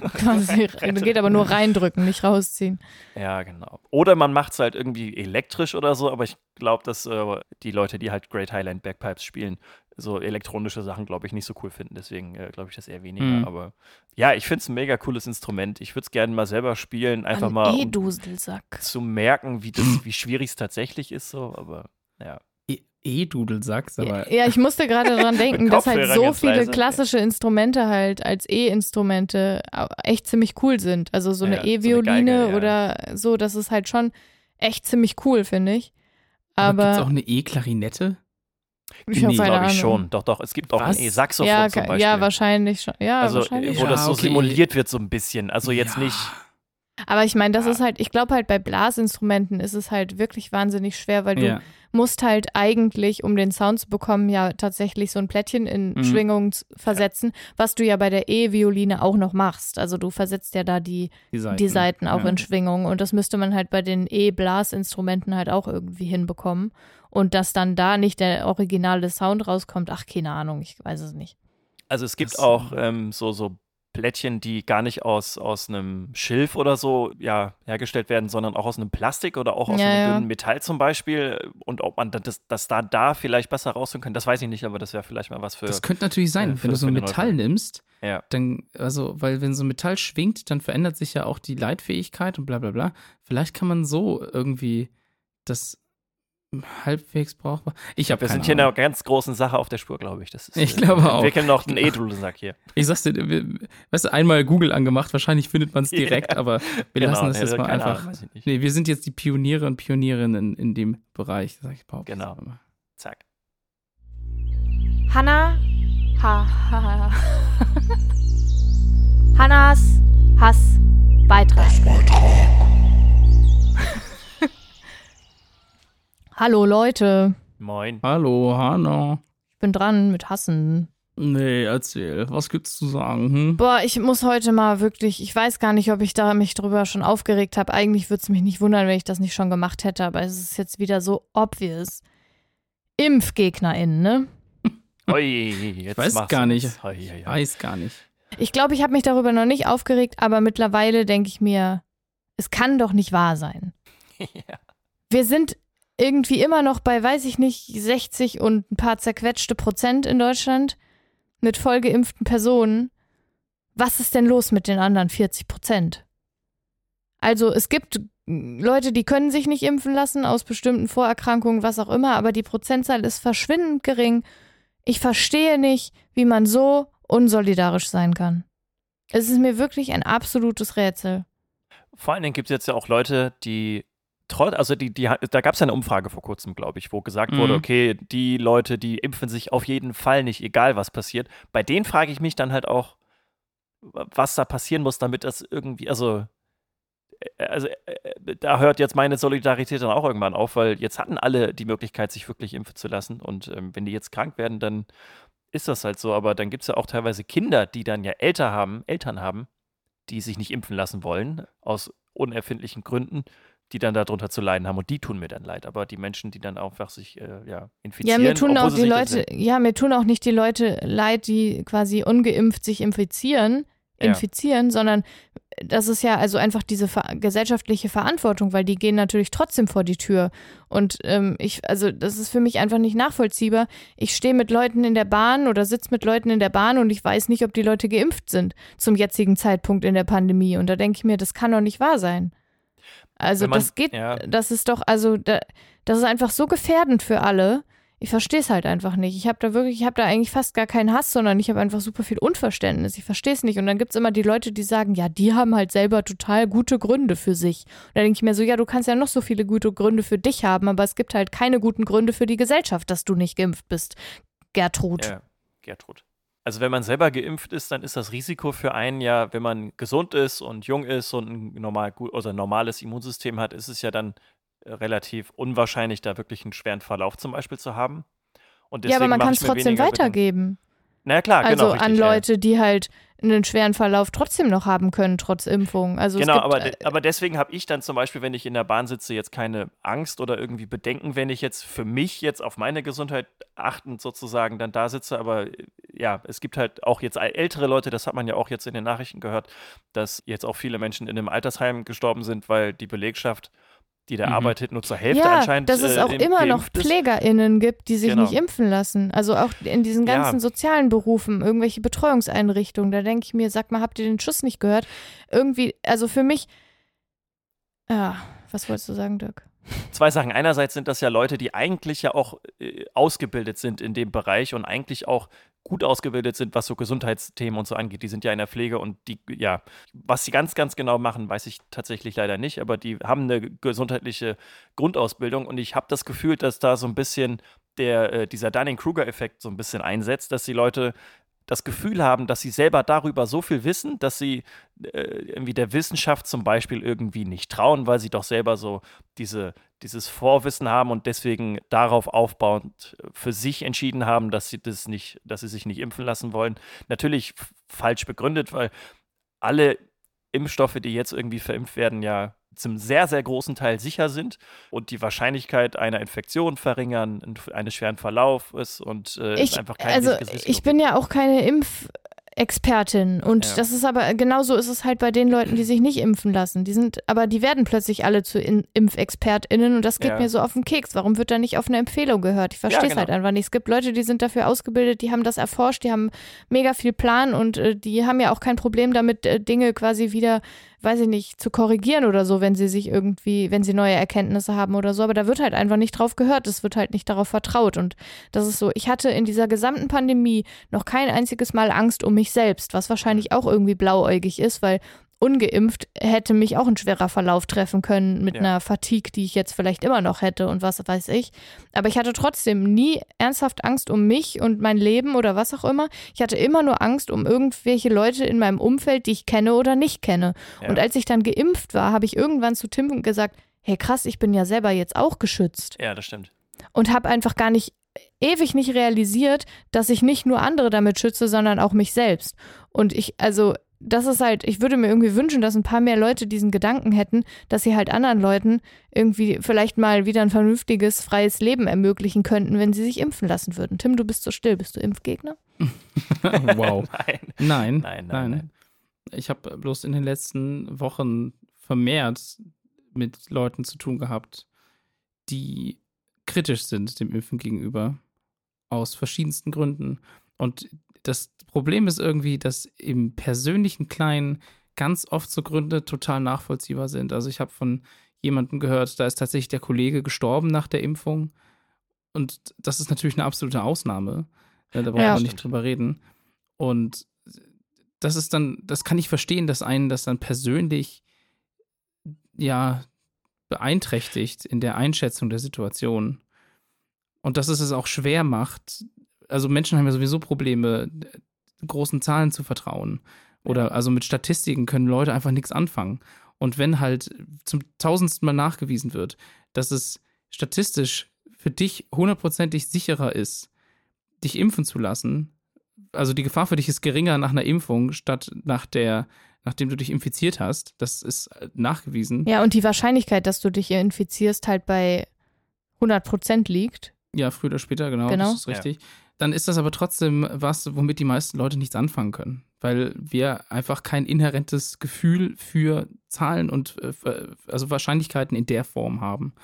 quasi, geht aber nur reindrücken, nicht rausziehen. Ja, genau. Oder man macht es halt irgendwie elektrisch oder so, aber ich glaube, dass äh, die Leute, die halt Great Highland Backpipes spielen, so elektronische Sachen, glaube ich, nicht so cool finden. Deswegen äh, glaube ich das eher weniger. Mhm. Aber ja, ich finde es ein mega cooles Instrument. Ich würde es gerne mal selber spielen, einfach ein mal um zu merken, wie, das, wie schwierig es tatsächlich ist. So, aber ja. E, E-Dudelsack, aber. Ja, ich musste gerade daran denken, dass halt so viele klassische Instrumente halt als E-Instrumente echt ziemlich cool sind. Also so eine ja, E-Violine so ja. oder so, das ist halt schon echt ziemlich cool, finde ich. Aber, aber gibt es auch eine E-Klarinette? Ich nee, glaube ich schon. Doch, doch. Es gibt auch Was? ein E-Saxophon ja, zum Beispiel. Ja, wahrscheinlich schon. Ja, also, wahrscheinlich wo das so okay. simuliert wird so ein bisschen. Also jetzt ja. nicht. Aber ich meine, das ja. ist halt, ich glaube halt bei Blasinstrumenten ist es halt wirklich wahnsinnig schwer, weil du ja. musst halt eigentlich, um den Sound zu bekommen, ja tatsächlich so ein Plättchen in mhm. Schwingung versetzen, was du ja bei der E-Violine auch noch machst. Also du versetzt ja da die, die Seiten, die Seiten auch in Schwingung und das müsste man halt bei den E-Blasinstrumenten halt auch irgendwie hinbekommen und dass dann da nicht der originale Sound rauskommt, ach, keine Ahnung, ich weiß es nicht. Also es gibt das, auch ähm, so, so Plättchen, die gar nicht aus, aus einem Schilf oder so ja, hergestellt werden, sondern auch aus einem Plastik oder auch aus ja, einem dünnen Metall zum Beispiel. Und ob man das, das da, da vielleicht besser rausholen kann, das weiß ich nicht, aber das wäre vielleicht mal was für. Das könnte natürlich sein, äh, wenn du so ein Metall nimmst. Ja. Dann, also, weil wenn so ein Metall schwingt, dann verändert sich ja auch die Leitfähigkeit und bla bla bla. Vielleicht kann man so irgendwie das halbwegs brauchbar. Ich habe Wir sind hier in einer ganz großen Sache auf der Spur, glaube ich. Das ist, ich glaube auch. Wir kennen noch den Edulsack hier. Ich sag's dir, wir, weißt du, einmal Google angemacht, wahrscheinlich findet man es direkt, ja. aber wir genau, lassen das jetzt mal einfach. Ahnung, nee, wir sind jetzt die Pioniere und Pionierinnen in dem Bereich, sag ich behaupte. Genau. Zack. Hanna, ha, ha, ha. Hannas Hass Beitrag. Hallo Leute. Moin. Hallo Hanna. Ich bin dran mit Hassen. Nee, erzähl. Was gibt's zu sagen? Hm? Boah, ich muss heute mal wirklich, ich weiß gar nicht, ob ich da mich drüber schon aufgeregt habe. Eigentlich würde es mich nicht wundern, wenn ich das nicht schon gemacht hätte, aber es ist jetzt wieder so obvious. ImpfgegnerInnen, ne? Oi, jetzt ich weiß gar nicht. Ich weiß gar nicht. Ich glaube, ich habe mich darüber noch nicht aufgeregt, aber mittlerweile denke ich mir, es kann doch nicht wahr sein. ja. Wir sind irgendwie immer noch bei, weiß ich nicht, 60 und ein paar zerquetschte Prozent in Deutschland mit vollgeimpften Personen. Was ist denn los mit den anderen 40 Prozent? Also es gibt Leute, die können sich nicht impfen lassen aus bestimmten Vorerkrankungen, was auch immer, aber die Prozentzahl ist verschwindend gering. Ich verstehe nicht, wie man so unsolidarisch sein kann. Es ist mir wirklich ein absolutes Rätsel. Vor allen Dingen gibt es jetzt ja auch Leute, die also die, die, da gab es ja eine Umfrage vor kurzem, glaube ich, wo gesagt mhm. wurde, okay, die Leute, die impfen sich auf jeden Fall nicht, egal was passiert. Bei denen frage ich mich dann halt auch, was da passieren muss, damit das irgendwie, also, äh, also äh, da hört jetzt meine Solidarität dann auch irgendwann auf, weil jetzt hatten alle die Möglichkeit, sich wirklich impfen zu lassen. Und ähm, wenn die jetzt krank werden, dann ist das halt so. Aber dann gibt es ja auch teilweise Kinder, die dann ja älter haben, Eltern haben, die sich nicht impfen lassen wollen, aus unerfindlichen Gründen die dann darunter zu leiden haben und die tun mir dann leid. Aber die Menschen, die dann einfach sich äh, ja, infizieren. Ja, mir tun auch die Leute, ja, mir tun auch nicht die Leute leid, die quasi ungeimpft sich infizieren, infizieren, ja. sondern das ist ja also einfach diese ver gesellschaftliche Verantwortung, weil die gehen natürlich trotzdem vor die Tür. Und ähm, ich, also das ist für mich einfach nicht nachvollziehbar. Ich stehe mit Leuten in der Bahn oder sitze mit Leuten in der Bahn und ich weiß nicht, ob die Leute geimpft sind zum jetzigen Zeitpunkt in der Pandemie. Und da denke ich mir, das kann doch nicht wahr sein. Also man, das geht, ja. das ist doch, also da, das ist einfach so gefährdend für alle. Ich verstehe es halt einfach nicht. Ich habe da wirklich, ich habe da eigentlich fast gar keinen Hass, sondern ich habe einfach super viel Unverständnis. Ich verstehe es nicht. Und dann gibt es immer die Leute, die sagen, ja, die haben halt selber total gute Gründe für sich. Und da denke ich mir so, ja, du kannst ja noch so viele gute Gründe für dich haben, aber es gibt halt keine guten Gründe für die Gesellschaft, dass du nicht geimpft bist. Gertrud. Ja, Gertrud. Also wenn man selber geimpft ist, dann ist das Risiko für einen ja, wenn man gesund ist und jung ist und ein normal ein normales Immunsystem hat, ist es ja dann äh, relativ unwahrscheinlich, da wirklich einen schweren Verlauf zum Beispiel zu haben. ja, aber man kann es trotzdem weitergeben. Na klar, also genau. Also an Leute, die halt einen schweren Verlauf trotzdem noch haben können, trotz Impfung. Also genau, gibt, aber, de äh, aber deswegen habe ich dann zum Beispiel, wenn ich in der Bahn sitze, jetzt keine Angst oder irgendwie Bedenken, wenn ich jetzt für mich jetzt auf meine Gesundheit achtend sozusagen dann da sitze. Aber ja, es gibt halt auch jetzt ältere Leute, das hat man ja auch jetzt in den Nachrichten gehört, dass jetzt auch viele Menschen in einem Altersheim gestorben sind, weil die Belegschaft die da mhm. arbeitet, nur zur Hälfte ja, anscheinend. Dass es äh, auch äh, immer noch PflegerInnen gibt, die sich genau. nicht impfen lassen. Also auch in diesen ganzen ja. sozialen Berufen, irgendwelche Betreuungseinrichtungen. Da denke ich mir, sag mal, habt ihr den Schuss nicht gehört? Irgendwie, also für mich. Ja, was wolltest du sagen, Dirk? Zwei Sachen. Einerseits sind das ja Leute, die eigentlich ja auch äh, ausgebildet sind in dem Bereich und eigentlich auch gut ausgebildet sind, was so Gesundheitsthemen und so angeht. Die sind ja in der Pflege und die, ja, was sie ganz, ganz genau machen, weiß ich tatsächlich leider nicht, aber die haben eine gesundheitliche Grundausbildung und ich habe das Gefühl, dass da so ein bisschen der, äh, dieser Dunning-Kruger-Effekt so ein bisschen einsetzt, dass die Leute das Gefühl haben, dass sie selber darüber so viel wissen, dass sie äh, irgendwie der Wissenschaft zum Beispiel irgendwie nicht trauen, weil sie doch selber so diese, dieses Vorwissen haben und deswegen darauf aufbauend für sich entschieden haben, dass sie das nicht, dass sie sich nicht impfen lassen wollen. Natürlich falsch begründet, weil alle Impfstoffe, die jetzt irgendwie verimpft werden, ja zum sehr, sehr großen Teil sicher sind und die Wahrscheinlichkeit einer Infektion verringern, eines schweren Verlaufs und äh, ich, einfach kein Also ich bin ja auch keine Impf Expertin. Und ja. das ist aber, genauso ist es halt bei den Leuten, die sich nicht impfen lassen. Die sind, aber die werden plötzlich alle zu In ImpfexpertInnen und das geht ja. mir so auf den Keks. Warum wird da nicht auf eine Empfehlung gehört? Ich verstehe es ja, genau. halt einfach nicht. Es gibt Leute, die sind dafür ausgebildet, die haben das erforscht, die haben mega viel Plan und äh, die haben ja auch kein Problem damit, äh, Dinge quasi wieder weiß ich nicht, zu korrigieren oder so, wenn sie sich irgendwie, wenn sie neue Erkenntnisse haben oder so. Aber da wird halt einfach nicht drauf gehört. Es wird halt nicht darauf vertraut. Und das ist so, ich hatte in dieser gesamten Pandemie noch kein einziges Mal Angst um mich selbst, was wahrscheinlich auch irgendwie blauäugig ist, weil ungeimpft hätte mich auch ein schwerer Verlauf treffen können mit ja. einer Fatigue, die ich jetzt vielleicht immer noch hätte und was weiß ich. Aber ich hatte trotzdem nie ernsthaft Angst um mich und mein Leben oder was auch immer. Ich hatte immer nur Angst um irgendwelche Leute in meinem Umfeld, die ich kenne oder nicht kenne. Ja. Und als ich dann geimpft war, habe ich irgendwann zu Tim gesagt, hey krass, ich bin ja selber jetzt auch geschützt. Ja, das stimmt. Und habe einfach gar nicht ewig nicht realisiert, dass ich nicht nur andere damit schütze, sondern auch mich selbst. Und ich, also das ist halt, ich würde mir irgendwie wünschen, dass ein paar mehr Leute diesen Gedanken hätten, dass sie halt anderen Leuten irgendwie vielleicht mal wieder ein vernünftiges, freies Leben ermöglichen könnten, wenn sie sich impfen lassen würden. Tim, du bist so still. Bist du Impfgegner? wow. nein. Nein. Nein, nein, nein. Ich habe bloß in den letzten Wochen vermehrt mit Leuten zu tun gehabt, die kritisch sind dem Impfen gegenüber. Aus verschiedensten Gründen. Und das Problem ist irgendwie, dass im persönlichen Kleinen ganz oft so Gründe total nachvollziehbar sind. Also ich habe von jemandem gehört, da ist tatsächlich der Kollege gestorben nach der Impfung. Und das ist natürlich eine absolute Ausnahme. Da brauchen ja, wir nicht drüber reden. Und das ist dann, das kann ich verstehen, dass einen das dann persönlich ja beeinträchtigt in der Einschätzung der Situation. Und dass es es auch schwer macht, also Menschen haben ja sowieso Probleme, großen Zahlen zu vertrauen. Oder also mit Statistiken können Leute einfach nichts anfangen. Und wenn halt zum tausendsten Mal nachgewiesen wird, dass es statistisch für dich hundertprozentig sicherer ist, dich impfen zu lassen, also die Gefahr für dich ist geringer nach einer Impfung statt nach der, nachdem du dich infiziert hast, das ist nachgewiesen. Ja, und die Wahrscheinlichkeit, dass du dich infizierst, halt bei 100% liegt. Ja, früher oder später, genau, genau. das ist richtig. Ja dann ist das aber trotzdem was, womit die meisten Leute nichts anfangen können. Weil wir einfach kein inhärentes Gefühl für Zahlen und äh, also Wahrscheinlichkeiten in der Form haben.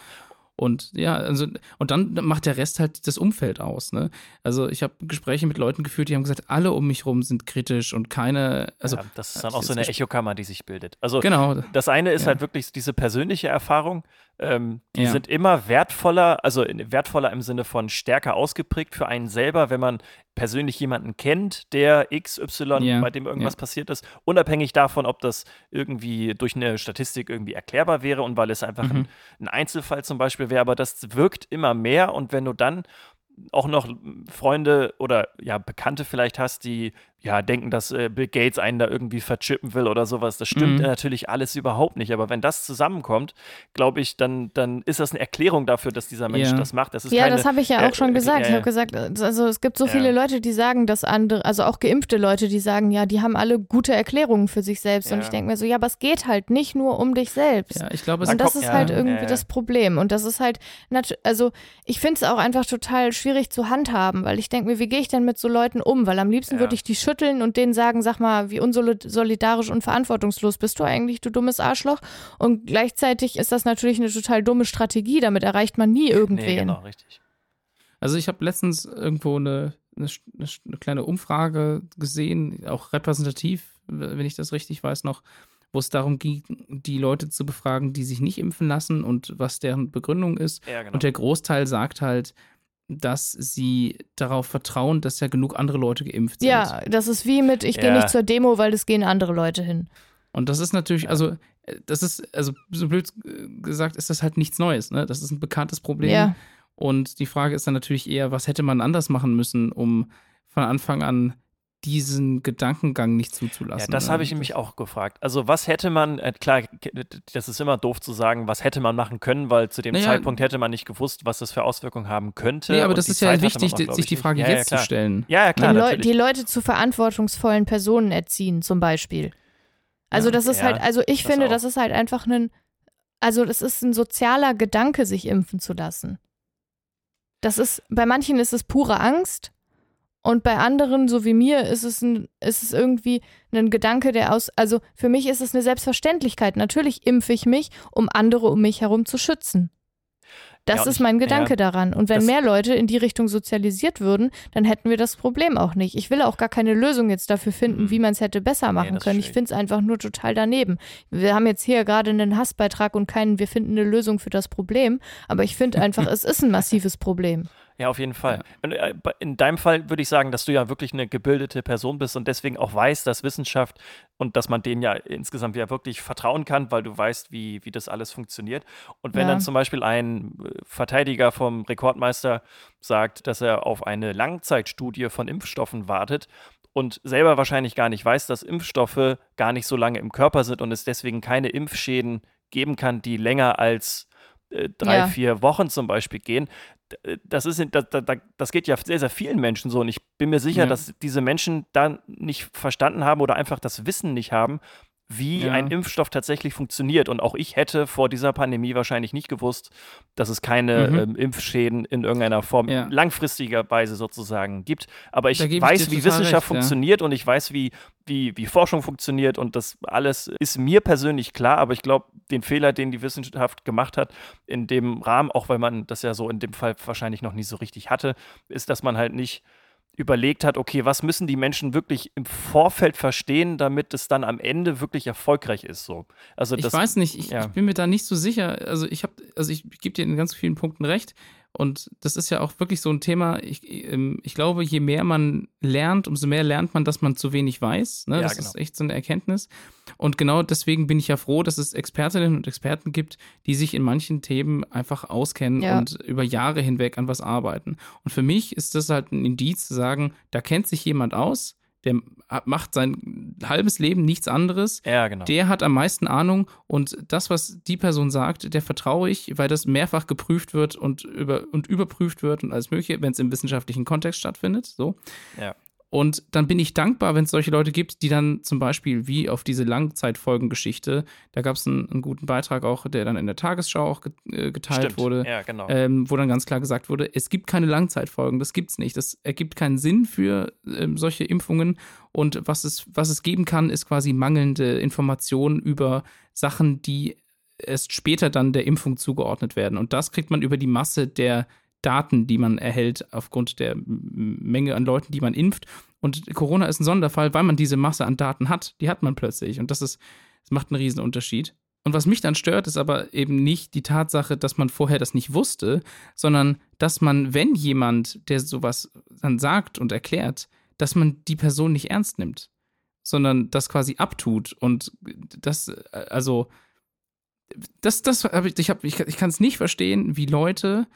Und ja, also, und dann macht der Rest halt das Umfeld aus. Ne? Also ich habe Gespräche mit Leuten geführt, die haben gesagt, alle um mich rum sind kritisch und keine. Also, ja, das ist dann auch so eine Echokammer, die sich bildet. Also genau. das eine ist ja. halt wirklich diese persönliche Erfahrung. Ähm, die ja. sind immer wertvoller, also wertvoller im Sinne von stärker ausgeprägt für einen selber, wenn man persönlich jemanden kennt, der XY, ja. bei dem irgendwas ja. passiert ist, unabhängig davon, ob das irgendwie durch eine Statistik irgendwie erklärbar wäre und weil es einfach mhm. ein, ein Einzelfall zum Beispiel wäre, aber das wirkt immer mehr und wenn du dann auch noch Freunde oder ja Bekannte vielleicht hast, die ja, denken, dass äh, Bill Gates einen da irgendwie verchippen will oder sowas. Das stimmt mhm. natürlich alles überhaupt nicht. Aber wenn das zusammenkommt, glaube ich, dann, dann ist das eine Erklärung dafür, dass dieser Mensch ja. das macht. Das ja, keine, das habe ich ja auch äh, schon gesagt. Äh, ich habe gesagt, also es gibt so viele Leute, die sagen, dass andere, also auch geimpfte Leute, die sagen, ja, die haben alle gute Erklärungen für sich selbst. Und ich denke mir so, ja, aber es geht halt nicht nur um dich selbst. Ja, ich glaube, Und das ist halt irgendwie das Problem. Und das ist halt, also ich finde es auch einfach total schwierig zu handhaben, weil ich denke mir, wie gehe ich denn mit so Leuten um? Weil am liebsten würde ich die schütteln und denen sagen, sag mal, wie unsolidarisch und verantwortungslos bist du eigentlich, du dummes Arschloch. Und gleichzeitig ist das natürlich eine total dumme Strategie, damit erreicht man nie irgendwen. Nee, genau, richtig. Also ich habe letztens irgendwo eine, eine, eine kleine Umfrage gesehen, auch repräsentativ, wenn ich das richtig weiß noch, wo es darum ging, die Leute zu befragen, die sich nicht impfen lassen und was deren Begründung ist. Ja, genau. Und der Großteil sagt halt, dass sie darauf vertrauen, dass ja genug andere Leute geimpft sind. Ja, das ist wie mit, ich ja. gehe nicht zur Demo, weil es gehen andere Leute hin. Und das ist natürlich, also, das ist, also so blöd gesagt, ist das halt nichts Neues, ne? Das ist ein bekanntes Problem. Ja. Und die Frage ist dann natürlich eher, was hätte man anders machen müssen, um von Anfang an diesen Gedankengang nicht zuzulassen. Ja, das ne? habe ich nämlich auch gefragt. Also was hätte man, äh, klar, das ist immer doof zu sagen, was hätte man machen können, weil zu dem naja, Zeitpunkt hätte man nicht gewusst, was das für Auswirkungen haben könnte. Nee, aber das ist ja wichtig, auch, sich die Frage ja, jetzt ja, zu stellen. Ja, ja klar. Die, Leu die, Leute zu verantwortungsvollen Personen erziehen, zum Beispiel. Also das ist halt, also ich das finde, auch. das ist halt einfach ein, also das ist ein sozialer Gedanke, sich impfen zu lassen. Das ist, bei manchen ist es pure Angst Und bei anderen, so wie mir, ist es, ein, ist es irgendwie ein Gedanke, der aus. Also für mich ist es eine Selbstverständlichkeit. Natürlich impfe ich mich, um andere um mich herum zu schützen. Das ja, ist mein Gedanke ja, daran. Und wenn mehr Leute in die Richtung sozialisiert würden, dann hätten wir das Problem auch nicht. Ich will auch gar keine Lösung jetzt dafür finden, mhm. wie man es hätte besser machen nee, können. Ich finde es einfach nur total daneben. Wir haben jetzt hier gerade einen Hassbeitrag und keinen, wir finden eine Lösung für das Problem. Aber ich finde einfach, es ist ein massives Problem. Ja, auf jeden Fall. Ja. Äh, in deinem Fall würde ich sagen, dass du ja wirklich eine gebildete Person bist und deswegen auch weißt, dass Wissenschaft und dass man denen ja insgesamt ja wirklich vertrauen kann, weil du weißt, wie, wie das alles funktioniert. Und wenn ja. dann zum Beispiel ein äh, Verteidiger vom Rekordmeister sagt, dass er auf eine Langzeitstudie von Impfstoffen wartet und selber wahrscheinlich gar nicht weiß, dass Impfstoffe gar nicht so lange im Körper sind und es deswegen keine Impfschäden geben kann, die länger als äh, drei, ja. vier Wochen zum Beispiel gehen, das, ist, das, das geht ja sehr, sehr vielen Menschen so. Und ich bin mir sicher, ja. dass diese Menschen dann nicht verstanden haben oder einfach das Wissen nicht haben, wie ja. ein Impfstoff tatsächlich funktioniert. Und auch ich hätte vor dieser Pandemie wahrscheinlich nicht gewusst, dass es keine mhm. ähm, Impfschäden in irgendeiner Form ja. langfristiger Weise sozusagen gibt. Aber ich weiß, ich wie Wissenschaft recht, funktioniert ja. und ich weiß, wie, wie, wie Forschung funktioniert und das alles ist mir persönlich klar. Aber ich glaube, den Fehler, den die Wissenschaft gemacht hat, in dem Rahmen, auch weil man das ja so in dem Fall wahrscheinlich noch nie so richtig hatte, ist, dass man halt nicht überlegt hat, okay, was müssen die Menschen wirklich im Vorfeld verstehen, damit es dann am Ende wirklich erfolgreich ist. So. Also das, ich weiß nicht, ich, ja. ich bin mir da nicht so sicher. Also ich habe, also ich gebe dir in ganz vielen Punkten recht. Und das ist ja auch wirklich so ein Thema. Ich, ähm, ich glaube, je mehr man lernt, umso mehr lernt man, dass man zu wenig weiß. Ne? Ja, das genau. ist echt so eine Erkenntnis. Und genau deswegen bin ich ja froh, dass es Expertinnen und Experten gibt, die sich in manchen Themen einfach auskennen ja. und über Jahre hinweg an was arbeiten. Und für mich ist das halt ein Indiz zu sagen, da kennt sich jemand aus, der macht sein halbes Leben nichts anderes. Ja, genau. Der hat am meisten Ahnung und das, was die Person sagt, der vertraue ich, weil das mehrfach geprüft wird und, über, und überprüft wird und alles Mögliche, wenn es im wissenschaftlichen Kontext stattfindet. So. Ja. Und dann bin ich dankbar, wenn es solche Leute gibt, die dann zum Beispiel wie auf diese Langzeitfolgengeschichte, da gab es einen, einen, guten Beitrag auch, der dann in der Tagesschau auch äh, geteilt Stimmt. wurde, ja, genau. ähm, wo dann ganz klar gesagt wurde, es gibt keine Langzeitfolgen, das gibt es nicht. Das ergibt keinen Sinn für ähm, solche Impfungen. Und was es, was es geben kann, ist quasi mangelnde Informationen über Sachen, die erst später dann der Impfung zugeordnet werden. Und das kriegt man über die Masse der Daten, die man erhält aufgrund der Menge an Leuten, die man impft. Und Corona ist ein Sonderfall, weil man diese Masse an Daten hat. Die hat man plötzlich. Und das ist, das macht einen riesen Unterschied. Und was mich dann stört, ist aber eben nicht die Tatsache, dass man vorher das nicht wusste, sondern dass man, wenn jemand, der sowas dann sagt und erklärt, dass man die Person nicht ernst nimmt, sondern das quasi abtut. Und das, also, das, das, ich, hab, ich, ich kann es nicht verstehen, wie Leute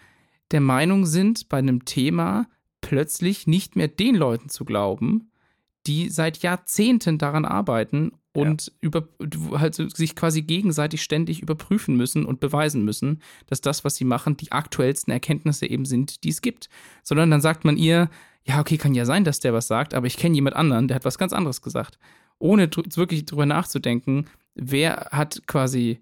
der Meinung sind, bei einem Thema plötzlich nicht mehr den Leuten zu glauben, die seit Jahrzehnten daran arbeiten und ja. über, halt sich quasi gegenseitig ständig überprüfen müssen und beweisen müssen, dass das, was sie machen, die aktuellsten Erkenntnisse eben sind, die es gibt. Sondern dann sagt man ihr, ja, okay, kann ja sein, dass der was sagt, aber ich kenne jemand anderen, der hat was ganz anderes gesagt. Ohne wirklich drüber nachzudenken, wer hat quasi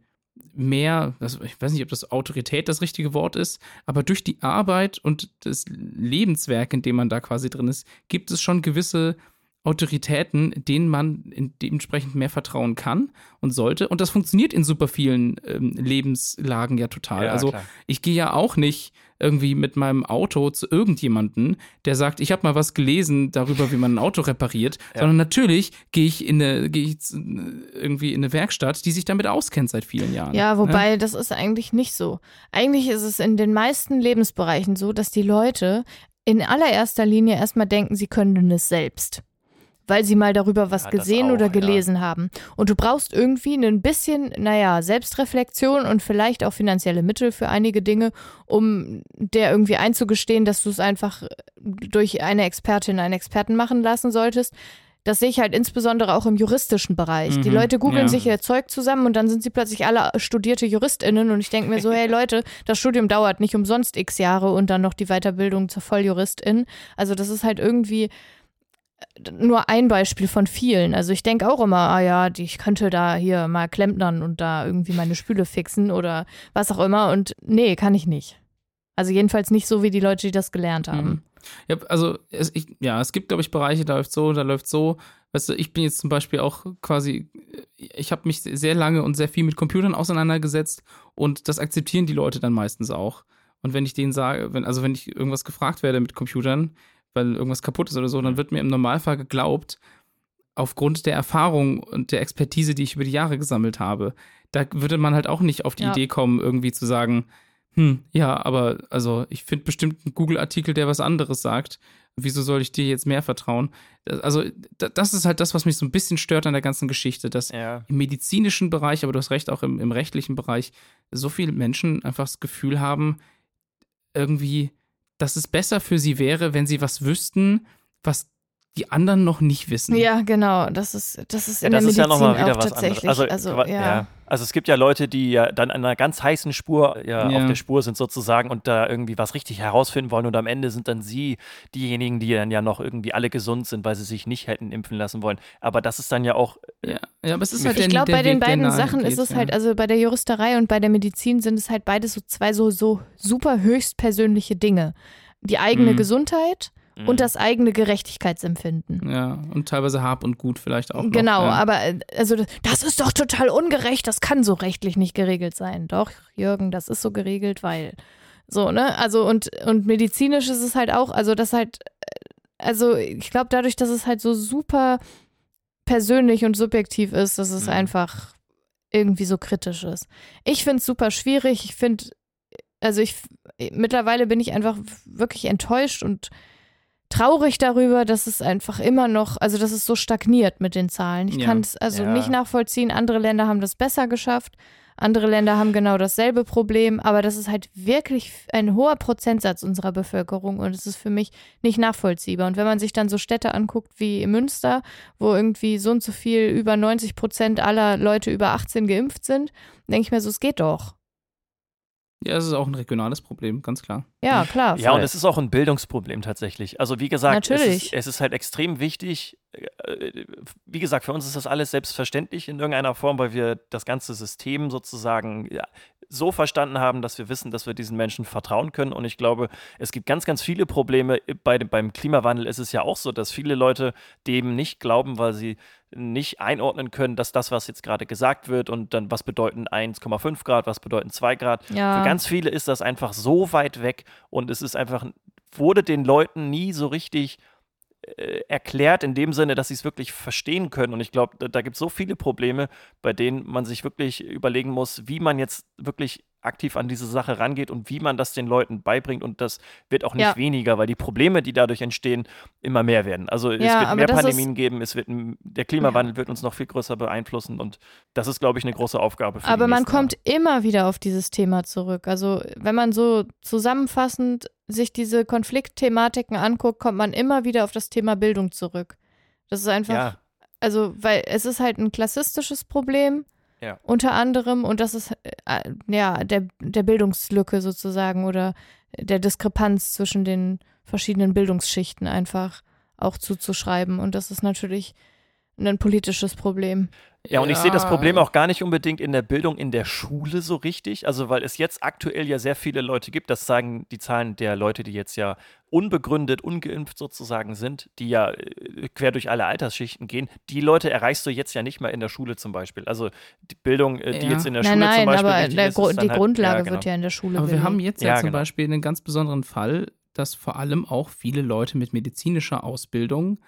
mehr, ich weiß nicht, ob das Autorität das richtige Wort ist, aber durch die Arbeit und das Lebenswerk, in dem man da quasi drin ist, gibt es schon gewisse Autoritäten, denen man dementsprechend mehr vertrauen kann und sollte. Und das funktioniert in super vielen ähm, Lebenslagen ja total. Ja, also klar. ich gehe ja auch nicht irgendwie mit meinem Auto zu irgendjemanden, der sagt, ich habe mal was gelesen darüber, wie man ein Auto repariert, ja. sondern natürlich gehe ich in eine, gehe ich irgendwie in eine Werkstatt, die sich damit auskennt seit vielen Jahren. Ja, wobei ja? das ist eigentlich nicht so. Eigentlich ist es in den meisten Lebensbereichen so, dass die Leute in allererster Linie erstmal denken, sie können es selbst weil sie mal darüber was ja, gesehen auch, oder gelesen ja. haben. Und du brauchst irgendwie ein bisschen, naja, Selbstreflexion und vielleicht auch finanzielle Mittel für einige Dinge, um der irgendwie einzugestehen, dass du es einfach durch eine Expertin, einen Experten machen lassen solltest. Das sehe ich halt insbesondere auch im juristischen Bereich. Mhm, die Leute googeln ja. sich ihr Zeug zusammen und dann sind sie plötzlich alle studierte JuristInnen und ich denke mir so, hey Leute, das Studium dauert nicht umsonst x Jahre und dann noch die Weiterbildung zur Volljuristin. Also das ist halt irgendwie, nur ein Beispiel von vielen. Also ich denke auch immer, ah ja, ich könnte da hier mal klempnern und da irgendwie meine Spüle fixen oder was auch immer. Und nee, kann ich nicht. Also jedenfalls nicht so wie die Leute, die das gelernt haben. Mhm. Ja, also es, ich, ja, es gibt, glaube ich, Bereiche, da läuft so, da läuft so. Weißt du, ich bin jetzt zum Beispiel auch quasi, ich habe mich sehr lange und sehr viel mit Computern auseinandergesetzt und das akzeptieren die Leute dann meistens auch. Und wenn ich denen sage, wenn, also wenn ich irgendwas gefragt werde mit Computern, weil irgendwas kaputt ist oder so, dann wird mir im Normalfall geglaubt, aufgrund der Erfahrung und der Expertise, die ich über die Jahre gesammelt habe. Da würde man halt auch nicht auf die ja. Idee kommen, irgendwie zu sagen, hm, ja, aber also ich finde bestimmt einen Google-Artikel, der was anderes sagt. Wieso soll ich dir jetzt mehr vertrauen? Also, das ist halt das, was mich so ein bisschen stört an der ganzen Geschichte, dass ja. im medizinischen Bereich, aber du hast recht, auch im, im rechtlichen Bereich, so viele Menschen einfach das Gefühl haben, irgendwie, dass es besser für sie wäre, wenn sie was wüssten, was die anderen noch nicht wissen. Ja, genau. Das ist, das ist ja, in das der ist Medizin ja noch mal wieder was anderes. Also, also, ja. ja. also es gibt ja Leute, die ja dann an einer ganz heißen Spur ja, ja, auf der Spur sind sozusagen und da irgendwie was richtig herausfinden wollen und am Ende sind dann sie diejenigen, die dann ja noch irgendwie alle gesund sind, weil sie sich nicht hätten impfen lassen wollen. Aber das ist dann ja auch. Ja, ja aber es ist halt Ich glaube, bei den beiden Sachen geht, ist es halt, also bei der Juristerei und bei der Medizin sind es halt beides so zwei so, so super höchstpersönliche Dinge. Die eigene mhm. Gesundheit mhm. und das eigene Gerechtigkeitsempfinden. Ja, und teilweise Hab und Gut vielleicht auch. Noch, genau, ja. aber äh, also das ist doch total ungerecht, das kann so rechtlich nicht geregelt sein. Doch, Jürgen, das ist so geregelt, weil so, ne? Also und, und medizinisch ist es halt auch, also das halt, äh, also ich glaube dadurch, dass es halt so super persönlich und subjektiv ist, dass es mhm. einfach irgendwie so kritisch ist. Ich finde es super schwierig. Ich finde, also ich, mittlerweile bin ich einfach wirklich enttäuscht und traurig darüber, dass es einfach immer noch, also dass es so stagniert mit den Zahlen. Ich ja. kann es also ja. nicht nachvollziehen. Andere Länder haben das besser geschafft. Andere Länder haben genau dasselbe Problem, aber das ist halt wirklich ein hoher Prozentsatz unserer Bevölkerung und es ist für mich nicht nachvollziehbar. Und wenn man sich dann so Städte anguckt wie Münster, wo irgendwie so und so viel über 90 Prozent aller Leute über 18 geimpft sind, denke ich mir so, es geht doch. Ja, es ist auch ein regionales Problem, ganz klar. Ja, klar. Ja, und es ist auch ein Bildungsproblem tatsächlich. Also wie gesagt, es ist, es ist, halt extrem wichtig. Äh, wie gesagt, für uns ist das alles selbstverständlich in irgendeiner Form, weil wir das ganze System sozusagen ja, so verstanden haben, dass wir wissen, dass wir diesen Menschen vertrauen können. Und ich glaube, es gibt ganz, ganz viele Probleme. Bei, beim Klimawandel ist es ja auch so, dass viele Leute dem nicht glauben, weil sie nicht einordnen können, dass das, was jetzt gerade gesagt wird und dann was bedeuten 1,5 Grad, was bedeuten 2 Grad. Ja. Für ganz viele ist das einfach so weit weg und es ist einfach, wurde den Leuten nie so richtig erklärt in dem Sinne, dass sie es wirklich verstehen können. Und ich glaube, da, da gibt es so viele Probleme, bei denen man sich wirklich überlegen muss, wie man jetzt wirklich aktiv an diese Sache rangeht und wie man das den Leuten beibringt. Und das wird auch nicht ja. weniger, weil die Probleme, die dadurch entstehen, immer mehr werden. Also es ja, wird mehr Pandemien geben, es wird der Klimawandel ja. wird uns noch viel größer beeinflussen und das ist, glaube ich, eine große Aufgabe. Für aber man kommt Jahre. immer wieder auf dieses Thema zurück. Also wenn man so zusammenfassend sich diese Konfliktthematiken anguckt, kommt man immer wieder auf das Thema Bildung zurück. Das ist einfach, also weil es ist halt ein klassistisches Problem ja. Unter anderem, und das ist äh, ja der, der Bildungslücke sozusagen oder der Diskrepanz zwischen den verschiedenen Bildungsschichten einfach auch zuzuschreiben. Und das ist natürlich ein politisches Problem. Ja, und ich sehe das Problem auch gar nicht unbedingt in der Bildung in der Schule so richtig. Also, weil es jetzt aktuell ja sehr viele Leute gibt, das sagen die Zahlen der Leute, die jetzt ja unbegründet, ungeimpft sozusagen sind, die ja äh, quer durch alle Altersschichten gehen. Die Leute erreichst du jetzt ja nicht mal in der Schule zum Beispiel. Also die Bildung, äh, die ja. jetzt in der nein, Schule nein, zum Beispiel. Aber der Gru die halt, Grundlage ja, genau. wird ja in der Schule. Aber wir haben jetzt ja, ja zum genau. Beispiel einen ganz besonderen Fall, dass vor allem auch viele Leute mit medizinischer Ausbildung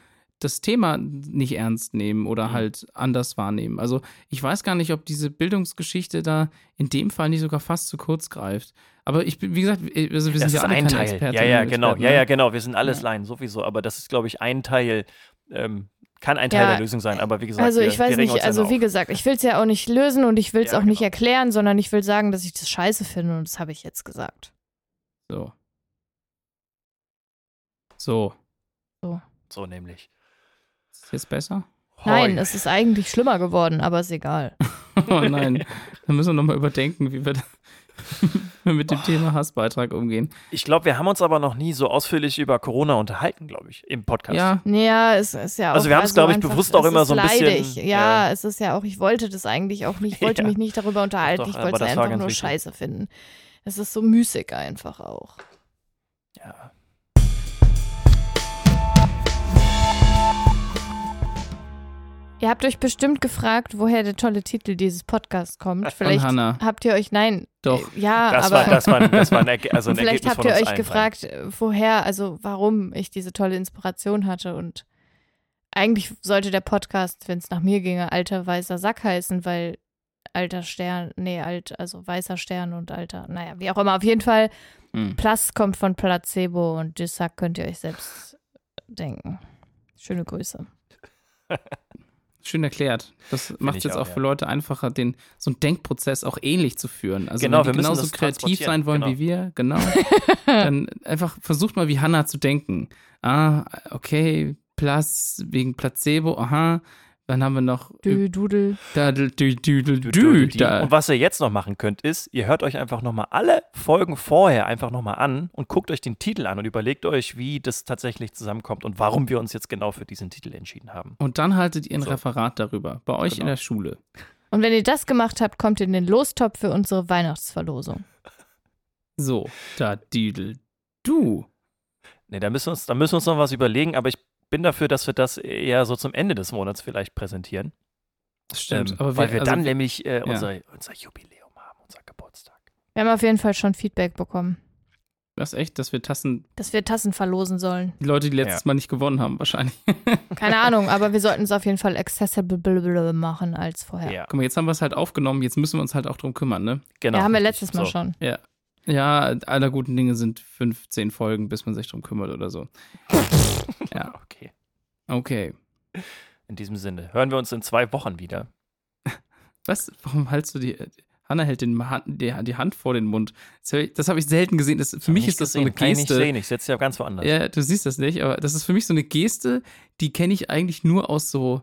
das Thema nicht ernst nehmen oder mhm. halt anders wahrnehmen. Also ich weiß gar nicht, ob diese Bildungsgeschichte da in dem Fall nicht sogar fast zu kurz greift. Aber ich bin, wie gesagt, also wir das sind ja alle ein keine Teil. Experten. Ja, ja, genau. Experten, ja, ja, genau. Wir sind alles ja. Laien sowieso. Aber das ist, glaube ich, ein Teil. Ähm, kann ein Teil ja, der Lösung sein, aber wie gesagt, also ich wir, weiß wir nicht, also wie gesagt, ich will es ja auch nicht lösen und ich will es ja, auch genau. nicht erklären, sondern ich will sagen, dass ich das scheiße finde und das habe ich jetzt gesagt. So. So. So. So nämlich. Ist jetzt besser? Nein, es ist eigentlich schlimmer geworden, aber ist egal. oh nein, dann müssen wir nochmal überdenken, wie wir, mit dem oh. Thema Hassbeitrag umgehen. Ich glaube, wir haben uns aber noch nie so ausführlich über Corona unterhalten, glaube ich, im Podcast. Ja, ja es ist ja auch. Also wir haben es, glaube ich, bewusst auch immer so ein leidig. bisschen. Ja, ja, es ist ja auch, ich wollte das eigentlich auch nicht, ich wollte ja. mich nicht darüber unterhalten, doch, ich wollte es einfach nur wichtig. scheiße finden. Es ist so müßig einfach auch. Ja. Ihr habt euch bestimmt gefragt, woher der tolle Titel dieses Podcasts kommt. Vielleicht habt ihr euch, nein, doch. Ja, das aber war, das war, das war ein, also ein vielleicht habt ihr euch allen gefragt, woher, also warum ich diese tolle Inspiration hatte und eigentlich sollte der Podcast, wenn es nach mir ginge, alter weißer Sack heißen, weil alter Stern, nee, alt, also weißer Stern und alter, naja, wie auch immer. Auf jeden Fall, hm. Plus kommt von Placebo und Sack könnt ihr euch selbst denken. Schöne Grüße. Schön erklärt. Das macht es jetzt auch, auch ja. für Leute einfacher, den so einen Denkprozess auch ähnlich zu führen. Also genau, wenn die genauso kreativ sein wollen genau. wie wir, genau, dann einfach versucht mal wie Hannah zu denken. Ah, okay, Plus wegen Placebo, aha, dann haben wir noch. Dü, Dudel. Da, dü, dü, dü, dü, da. Und was ihr jetzt noch machen könnt, ist, ihr hört euch einfach nochmal alle Folgen vorher einfach nochmal an und guckt euch den Titel an und überlegt euch, wie das tatsächlich zusammenkommt und warum wir uns jetzt genau für diesen Titel entschieden haben. Und dann haltet ihr ein so. Referat darüber, bei euch genau. in der Schule. Und wenn ihr das gemacht habt, kommt ihr in den Lostopf für unsere Weihnachtsverlosung. So, da düdel du. Nee, da müssen, wir uns, da müssen wir uns noch was überlegen, aber ich bin dafür, dass wir das eher so zum Ende des Monats vielleicht präsentieren. Das stimmt. Ähm, aber weil wir, also, dann nämlich äh, unser, ja. unser Jubiläum haben, unser Geburtstag. Wir haben auf jeden Fall schon Feedback bekommen. Das ist echt, dass wir Tassen. Dass wir Tassen verlosen sollen. Die Leute, die letztes ja. Mal nicht gewonnen haben, wahrscheinlich. Keine Ahnung, aber wir sollten es auf jeden Fall accessible machen als vorher. Ja. Guck mal, jetzt haben wir es halt aufgenommen, jetzt müssen wir uns halt auch drum kümmern, ne? Genau. Ja, haben wir letztes Mal so. schon. Ja. Ja, aller guten Dinge sind 15 Folgen, bis man sich drum kümmert oder so. ja. Okay. Okay. In diesem Sinne, hören wir uns in zwei Wochen wieder. Was? Warum hältst du die. Hanna hält den, die, Hand vor den Mund. Das habe ich selten gesehen. Das, für mich ist das gesehen. so eine Geste. Kann ich nicht sehen, ich setze ja ganz woanders. Ja, du siehst das nicht, aber das ist für mich so eine Geste, die kenne ich eigentlich nur aus so,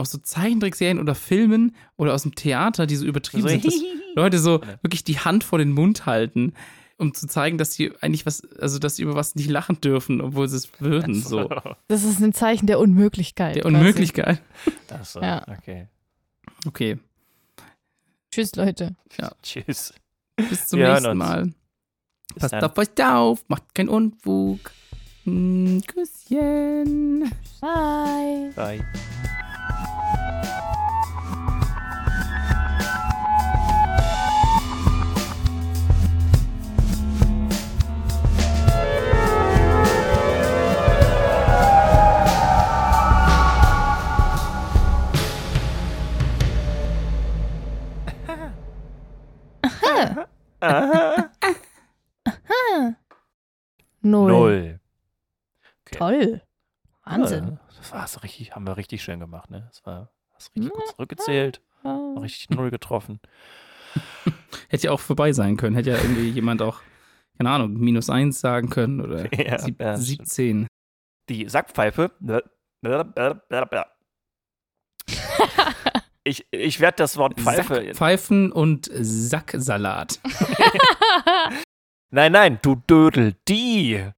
aus so Zeichentrickserien oder Filmen oder aus dem Theater, die so übertrieben so sind, dass Leute so wirklich die Hand vor den Mund halten um zu zeigen, dass sie eigentlich was, also dass sie über was nicht lachen dürfen, obwohl sie es würden. So. Das ist ein Zeichen der Unmöglichkeit. Der Unmöglichkeit. Achso, ja. okay. Okay. Tschüss, Leute. Ja. Tschüss. Bis zum Wir nächsten Mal. Bis Passt dann. auf euch auf, macht keinen Unfug. Hm, Küsschen. Bye. Bye. Aha. Aha. Null. Null. Okay. Toll. Wahnsinn. Ja, das war richtig, haben wir richtig schön gemacht, ne? Das war hast richtig gut zurückgezählt. Richtig null getroffen. Hätte ja auch vorbei sein können. Hätte ja irgendwie jemand auch, keine Ahnung, minus eins sagen können oder ja, sieb, ja, 17. Die Sackpfeife. Ich, ich werde das Wort Pfeife. Sackpfeifen und Sacksalat. nein, nein, du Dödel, die.